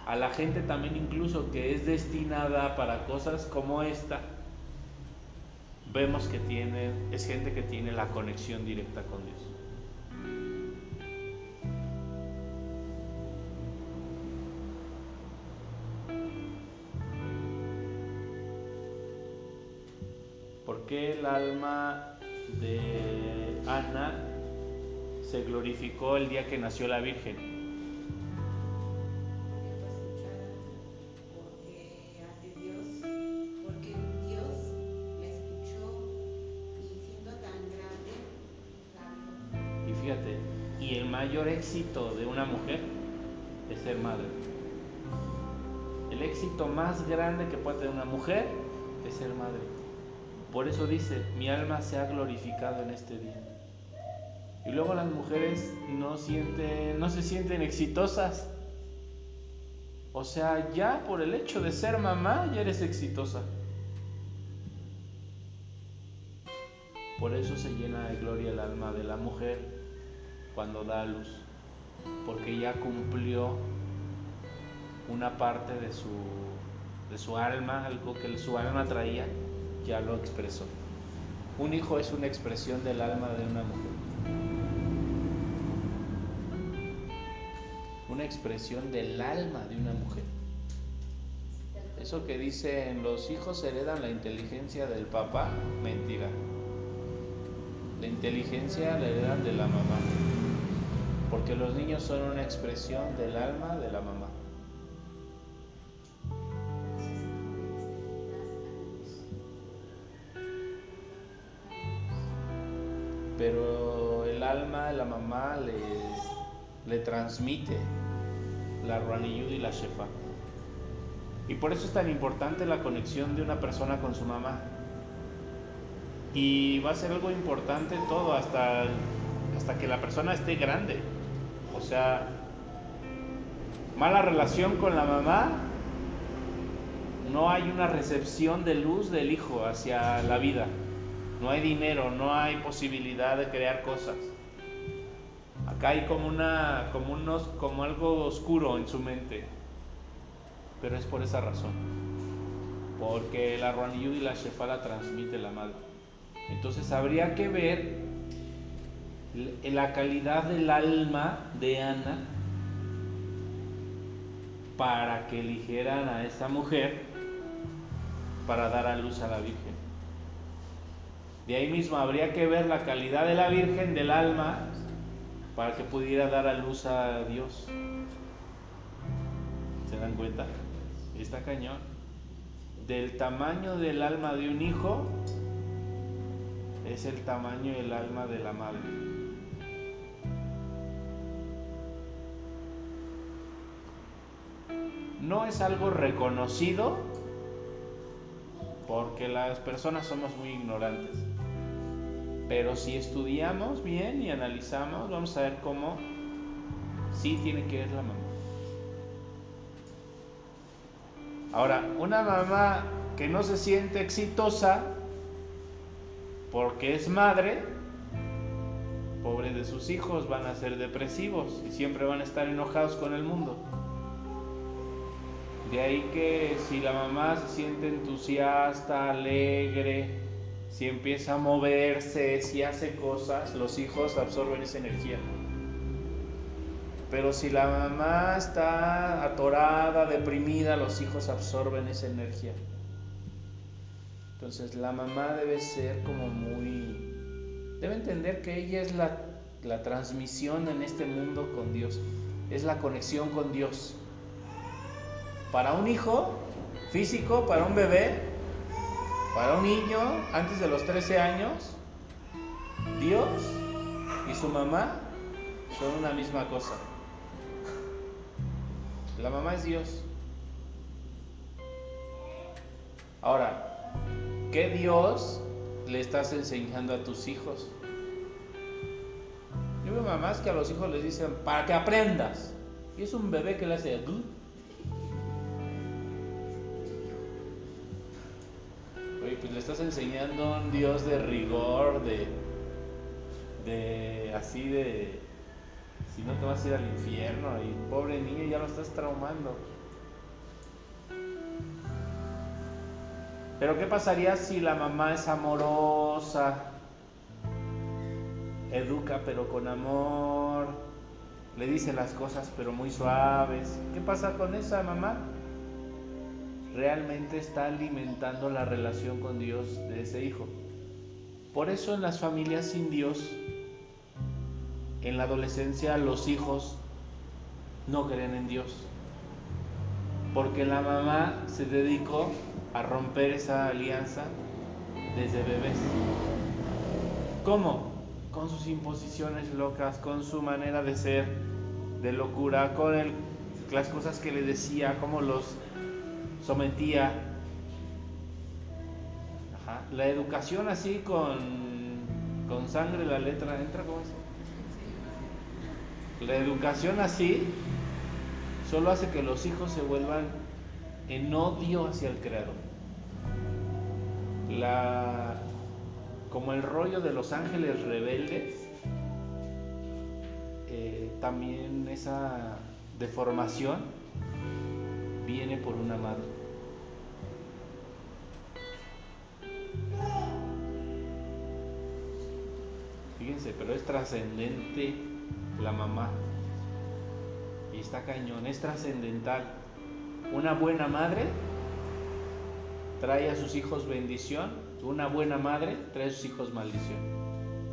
a la gente también incluso que es destinada para cosas como esta, vemos que tiene, es gente que tiene la conexión directa con Dios. ¿Por qué el alma de Ana se glorificó el día que nació la Virgen? Éxito de una mujer es ser madre. El éxito más grande que puede tener una mujer es ser madre. Por eso dice, mi alma se ha glorificado en este día. Y luego las mujeres no, sienten, no se sienten exitosas. O sea, ya por el hecho de ser mamá ya eres exitosa. Por eso se llena de gloria el alma de la mujer cuando da luz porque ya cumplió una parte de su, de su alma, algo que su alma traía, ya lo expresó. Un hijo es una expresión del alma de una mujer. Una expresión del alma de una mujer. Eso que dicen los hijos heredan la inteligencia del papá, mentira. La inteligencia la heredan de la mamá porque los niños son una expresión del alma de la mamá. Pero el alma de la mamá le, le transmite la Ruaniyud y la Shefa. Y por eso es tan importante la conexión de una persona con su mamá. Y va a ser algo importante todo hasta, hasta que la persona esté grande. O sea, mala relación con la mamá, no hay una recepción de luz del hijo hacia la vida. No hay dinero, no hay posibilidad de crear cosas. Acá hay como una, como unos, como algo oscuro en su mente. Pero es por esa razón. Porque la Ruaniyud y la Shefala transmite la madre. Entonces habría que ver la calidad del alma de Ana para que eligieran a esta mujer para dar a luz a la Virgen. De ahí mismo habría que ver la calidad de la Virgen del alma para que pudiera dar a luz a Dios. ¿Se dan cuenta? Está cañón. Del tamaño del alma de un hijo es el tamaño del alma de la madre. No es algo reconocido porque las personas somos muy ignorantes. Pero si estudiamos bien y analizamos, vamos a ver cómo sí tiene que ver la mamá. Ahora, una mamá que no se siente exitosa porque es madre, pobre de sus hijos, van a ser depresivos y siempre van a estar enojados con el mundo. De ahí que si la mamá se siente entusiasta, alegre, si empieza a moverse, si hace cosas, los hijos absorben esa energía. Pero si la mamá está atorada, deprimida, los hijos absorben esa energía. Entonces la mamá debe ser como muy... Debe entender que ella es la, la transmisión en este mundo con Dios. Es la conexión con Dios. Para un hijo físico, para un bebé, para un niño antes de los 13 años, Dios y su mamá son una misma cosa. La mamá es Dios. Ahora, ¿qué Dios le estás enseñando a tus hijos? Yo veo mamás que a los hijos les dicen, para que aprendas. Y es un bebé que le hace... estás enseñando a un Dios de rigor, de, de así de si no te vas a ir al infierno y pobre niño ya lo estás traumando. Pero ¿qué pasaría si la mamá es amorosa? Educa pero con amor, le dice las cosas pero muy suaves. ¿Qué pasa con esa mamá? Realmente está alimentando la relación con Dios de ese hijo. Por eso en las familias sin Dios en la adolescencia los hijos no creen en Dios. Porque la mamá se dedicó a romper esa alianza desde bebés. ¿Cómo? Con sus imposiciones locas, con su manera de ser, de locura, con las cosas que le decía, cómo los sometía. La educación así con, con sangre, la letra entra, ¿cómo es? La educación así solo hace que los hijos se vuelvan en odio hacia el creador. La, como el rollo de los ángeles rebeldes, eh, también esa deformación viene por una madre. Fíjense, pero es trascendente la mamá. Y está cañón, es trascendental. Una buena madre trae a sus hijos bendición, una buena madre trae a sus hijos maldición.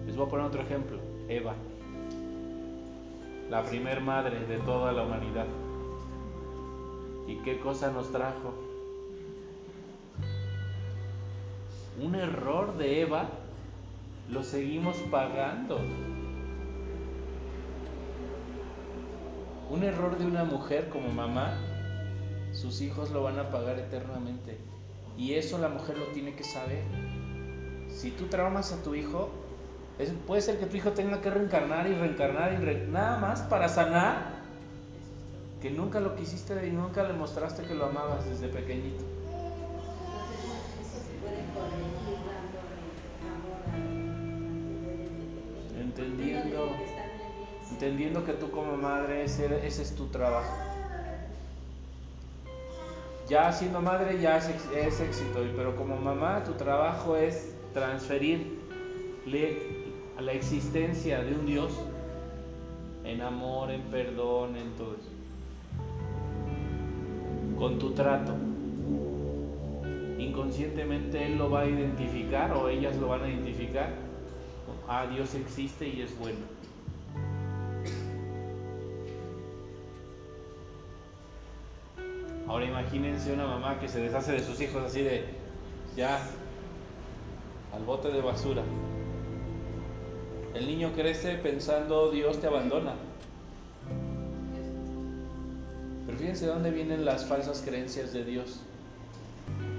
Les voy a poner otro ejemplo, Eva, la primer madre de toda la humanidad. ¿Y qué cosa nos trajo? Un error de Eva lo seguimos pagando. Un error de una mujer como mamá, sus hijos lo van a pagar eternamente. Y eso la mujer lo tiene que saber. Si tú traumas a tu hijo, puede ser que tu hijo tenga que reencarnar y reencarnar y nada más para sanar que nunca lo quisiste y nunca le mostraste que lo amabas desde pequeñito. Entendiendo entendiendo que tú como madre ese, es tu trabajo. Ya siendo madre ya es, es éxito, pero como mamá tu trabajo es transferirle a la existencia de un Dios en amor, en perdón, en todo eso. Con tu trato. Inconscientemente Él lo va a identificar o ellas lo van a identificar. Ah, Dios existe y es bueno. Ahora imagínense una mamá que se deshace de sus hijos así de, ya, al bote de basura. El niño crece pensando Dios te abandona. Pero fíjense dónde vienen las falsas creencias de Dios,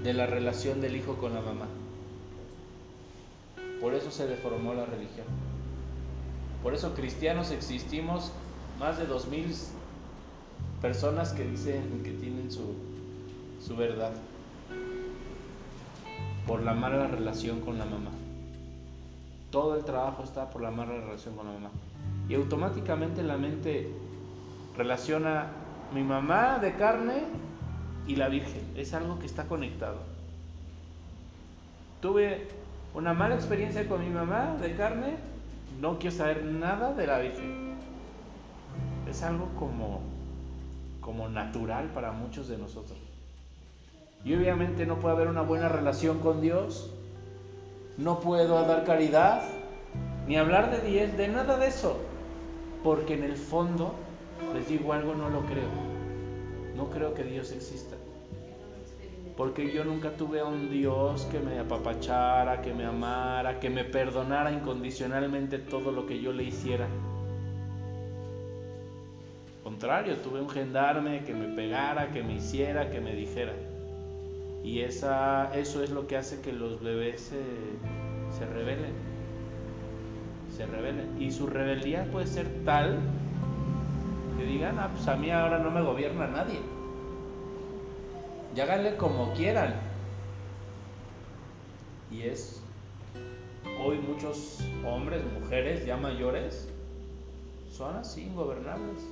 de la relación del hijo con la mamá. Por eso se deformó la religión. Por eso cristianos existimos más de dos mil personas que dicen que tienen su, su verdad por la mala relación con la mamá. Todo el trabajo está por la mala relación con la mamá. Y automáticamente la mente relaciona mi mamá de carne y la Virgen. Es algo que está conectado. Tuve una mala experiencia con mi mamá de carne, no quiero saber nada de la Virgen. Es algo como, como natural para muchos de nosotros. Y obviamente no puede haber una buena relación con Dios, no puedo dar caridad, ni hablar de diez, de nada de eso, porque en el fondo, les digo algo, no lo creo. No creo que Dios exista. Porque yo nunca tuve a un Dios que me apapachara, que me amara, que me perdonara incondicionalmente todo lo que yo le hiciera. Contrario, tuve un gendarme que me pegara, que me hiciera, que me dijera. Y esa, eso es lo que hace que los bebés se, se rebelen. Se rebelen. Y su rebeldía puede ser tal digan, ah, pues a mí ahora no me gobierna nadie y háganle como quieran. Y es hoy muchos hombres, mujeres ya mayores son así ingobernables.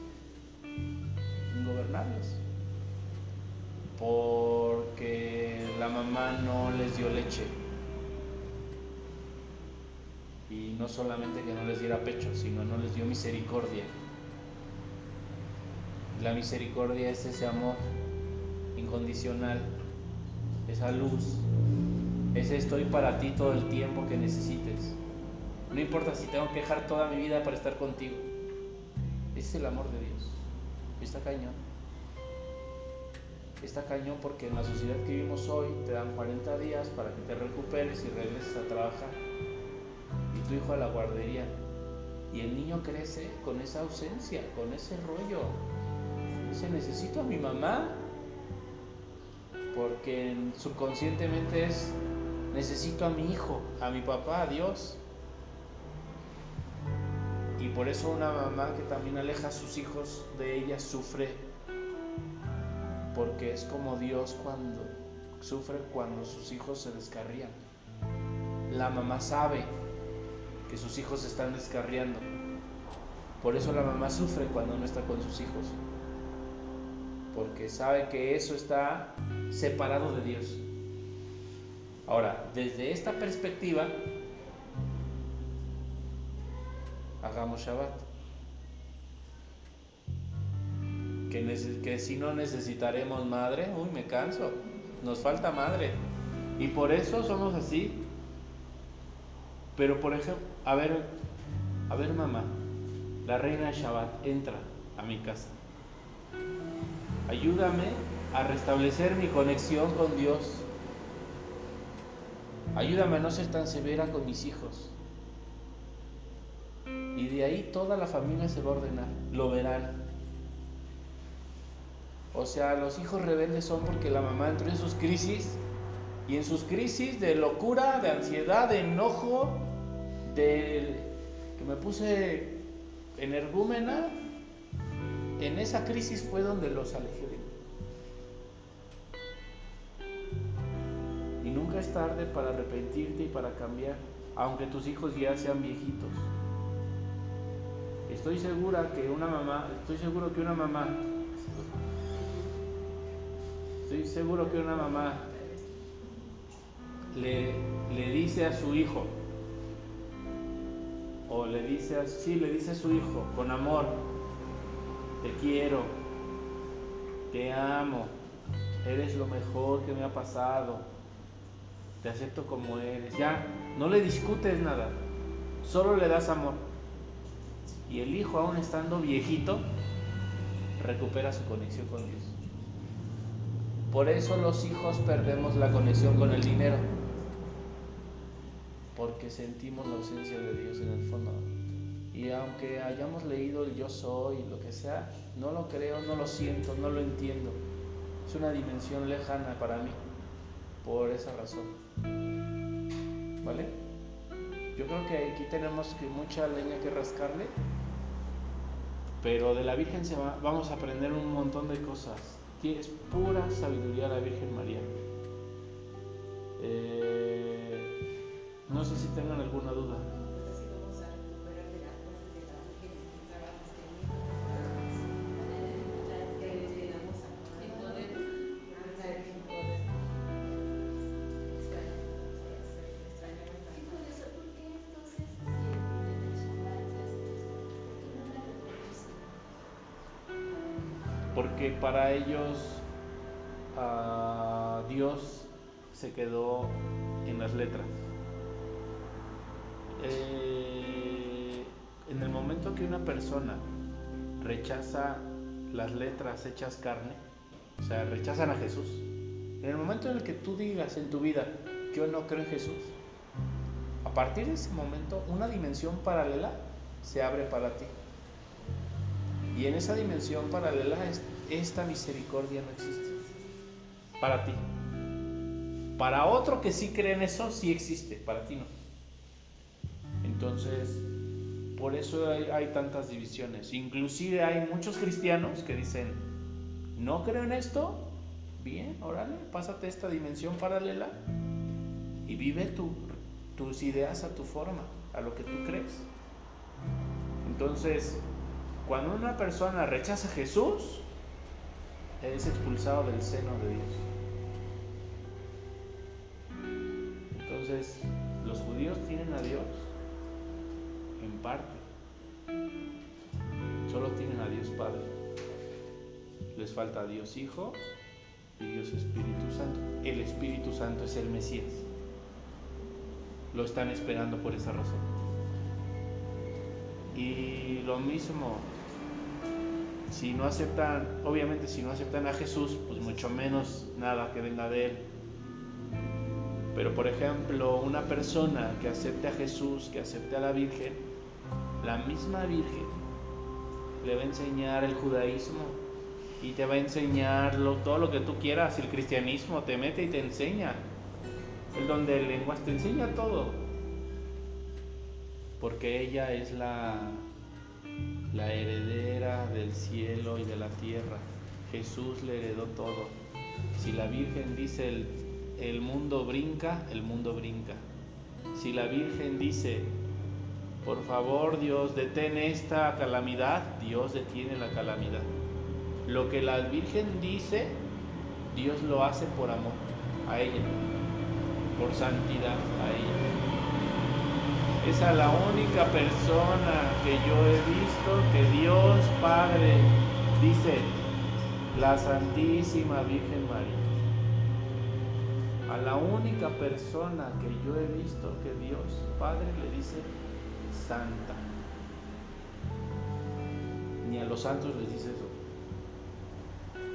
Ingobernables. Porque la mamá no les dio leche. Y no solamente que no les diera pecho, sino no les dio misericordia. La misericordia es ese amor incondicional, esa luz, ese estoy para ti todo el tiempo que necesites. No importa si tengo que dejar toda mi vida para estar contigo. Ese es el amor de Dios. Está cañón. Está cañón porque en la sociedad que vivimos hoy te dan 40 días para que te recuperes y regreses a trabajar. Y tu hijo a la guardería. Y el niño crece con esa ausencia, con ese rollo. Dice, necesito a mi mamá porque subconscientemente es, necesito a mi hijo, a mi papá, a Dios. Y por eso una mamá que también aleja a sus hijos de ella sufre, porque es como Dios cuando sufre cuando sus hijos se descarrían. La mamá sabe que sus hijos están descarriando. Por eso la mamá sufre cuando no está con sus hijos porque sabe que eso está separado de Dios. Ahora, desde esta perspectiva, hagamos Shabbat. Que, si no necesitaremos madre, uy, me canso, nos falta madre. Y por eso somos así. Pero por ejemplo, a ver, a ver mamá, la reina Shabbat entra a mi casa. Ayúdame a restablecer mi conexión con Dios. Ayúdame a no ser tan severa con mis hijos. Y de ahí toda la familia se va a ordenar. Lo verán. O sea, los hijos rebeldes son porque la mamá entró en sus crisis. Y en sus crisis de locura, de ansiedad, de enojo, de que me puse energúmena, en esa crisis fue donde los alejé de mí. Y nunca es tarde para arrepentirte y para cambiar, aunque tus hijos ya sean viejitos. Estoy segura que una mamá, estoy seguro que una mamá, estoy seguro que una mamá le, le dice a su hijo, o le dice, sí, le dice a su hijo con amor, te quiero, te amo, eres lo mejor que me ha pasado, te acepto como eres. Ya, no le discutes nada, solo le das amor. Y el hijo, aún estando viejito, recupera su conexión con Dios. Por eso los hijos perdemos la conexión con el dinero, porque sentimos la ausencia de Dios en el fondo. Y aunque hayamos leído el yo soy, lo que sea, no lo creo, no lo siento, no lo entiendo. Es una dimensión lejana para mí, por esa razón. ¿Vale? Yo creo que aquí tenemos que mucha leña que rascarle, pero de la Virgen se va, vamos a aprender un montón de cosas. Es pura sabiduría la Virgen María. Eh, no sé si tengan alguna duda. Porque para ellos ah, Dios se quedó en las letras. Eh, en el momento que una persona rechaza las letras hechas carne, o sea, rechazan a Jesús, en el momento en el que tú digas en tu vida, yo no creo en Jesús, a partir de ese momento una dimensión paralela se abre para ti. Y en esa dimensión paralela esta misericordia no existe. Para ti. Para otro que sí cree en eso, sí existe. Para ti no. Entonces, por eso hay, tantas divisiones. Inclusive hay muchos cristianos que dicen, no creo en esto, bien, órale, pásate esta dimensión paralela y vive tus ideas a tu forma, a lo que tú crees. Entonces, cuando una persona rechaza a Jesús, es expulsado del seno de Dios. Entonces, los judíos tienen a Dios en parte. Solo tienen a Dios Padre. Les falta a Dios Hijo y Dios Espíritu Santo. El Espíritu Santo es el Mesías. Lo están esperando por esa razón. Y lo mismo, si no aceptan, obviamente si no aceptan a Jesús, pues mucho menos nada que venga de Él. Pero por ejemplo, una persona que acepte a Jesús, que acepte a la Virgen, la misma Virgen le va a enseñar el judaísmo y te va a enseñar todo lo que tú quieras. El cristianismo te mete y te enseña. El don de lenguas te enseña todo. Porque ella es la, la heredera del cielo y de la tierra. Jesús le heredó todo. Si la Virgen dice el, mundo brinca, el mundo brinca. Si la Virgen dice por favor Dios, detén esta calamidad, Dios detiene la calamidad. Lo que la Virgen dice, Dios lo hace por amor a ella, por santidad a ella. Es la única persona que yo he visto que Dios Padre dice, la Santísima Virgen María. A la única persona que yo he visto que Dios Padre le dice, santa. Ni a los santos les dice eso.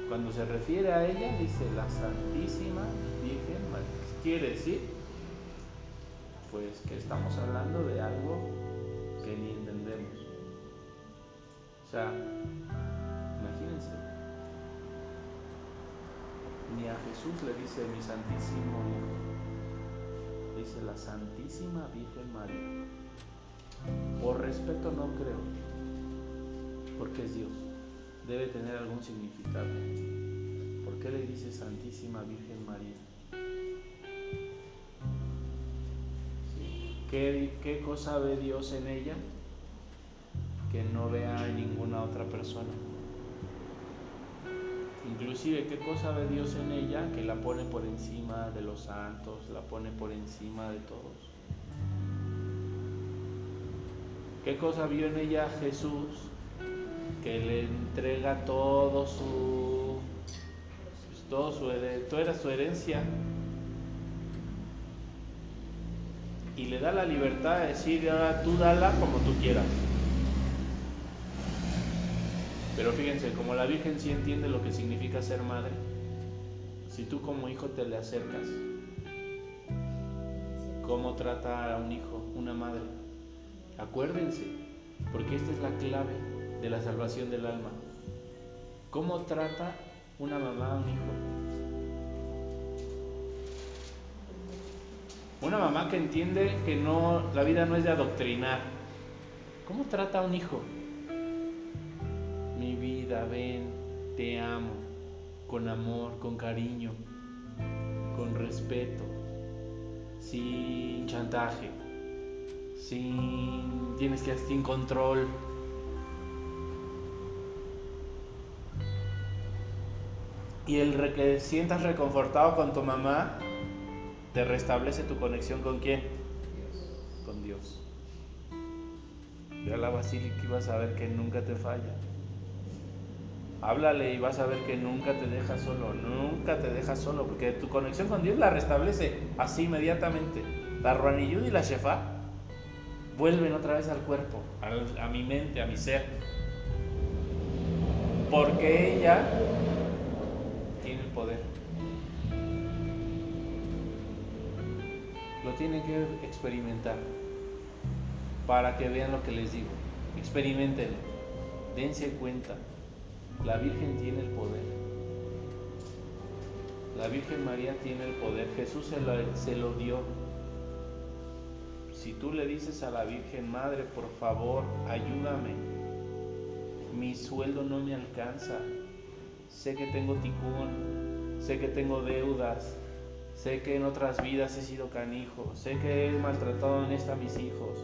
Cuando se refiere a ella, dice la Santísima Virgen María. ¿Qué quiere decir? Pues que estamos hablando de algo que ni entendemos. O sea, imagínense. Ni a Jesús le dice mi Santísimo Hijo. Dice la Santísima Virgen María. Por respeto no creo, porque es Dios. Debe tener algún significado. ¿Por qué le dice Santísima Virgen María? ¿Qué, ¿Qué cosa ve Dios en ella que no vea en ninguna otra persona? Inclusive, ¿qué cosa ve Dios en ella que la pone por encima de los santos, la pone por encima de todos? ¿Qué cosa vio en ella Jesús? Que le entrega todo su, todo su, toda su herencia y le da la libertad de decir, ahora tú dala como tú quieras. Pero fíjense, como la Virgen sí entiende lo que significa ser madre, si tú como hijo te le acercas, ¿cómo trata a un hijo, una madre? Acuérdense, porque esta es la clave de la salvación del alma. ¿Cómo trata una mamá a un hijo? Una mamá que entiende que no, la vida no es de adoctrinar. ¿Cómo trata a un hijo? Mi vida, ven, te amo, con amor, con cariño, con respeto, sin chantaje sin tienes que sin control. Y el que sientas reconfortado con tu mamá te restablece tu conexión con quién? Con Dios. Ve a la basílica y vas a ver que nunca te falla. Háblale y vas a ver que nunca te deja solo, nunca te deja solo, porque tu conexión con Dios la restablece así inmediatamente. La Ruaniyud y la Shefa vuelven otra vez al cuerpo, a mi mente, a mi ser. Porque ella tienen que experimentar para que vean lo que les digo. Experimentenlo, dense cuenta. La Virgen tiene el poder. La Virgen María tiene el poder. Jesús se lo, se lo dio. Si tú le dices a la Virgen Madre, por favor, ayúdame. Mi sueldo no me alcanza. Sé que tengo ticún. Sé que tengo deudas. Sé que en otras vidas he sido canijo. Sé que he maltratado en esta a mis hijos.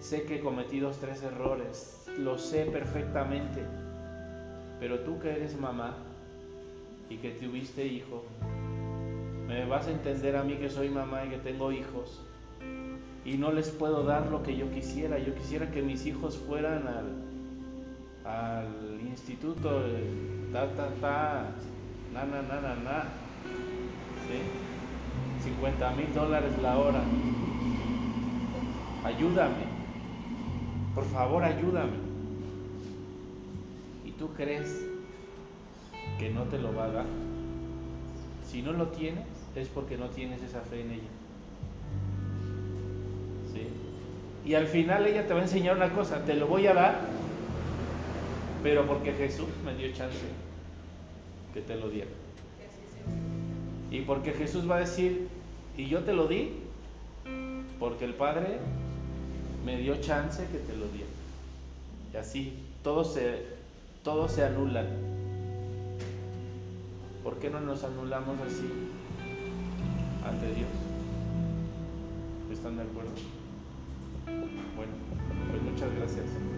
Sé que he cometido tres errores. Lo sé perfectamente pero tú que eres mamá y que tuviste hijo, me vas a entender a mí que soy mamá y que tengo hijos y no les puedo dar lo que yo quisiera. Yo quisiera que mis hijos fueran al, al instituto, ta, ta, ta, na, na, na, na, na. ¿sí? 50 mil dólares la hora. Ayúdame. Por favor, ayúdame tú crees que no te lo va a dar, si no lo tienes es porque no tienes esa fe en ella. ¿Sí? Y al final ella te va a enseñar una cosa, te lo voy a dar, pero porque Jesús me dio chance que te lo diera. Y porque Jesús va a decir, y yo te lo di, porque el Padre me dio chance que te lo diera. Y así, todo se todos se anulan. ¿Por qué no nos anulamos así ante Dios? ¿Están de acuerdo? Bueno, pues muchas gracias.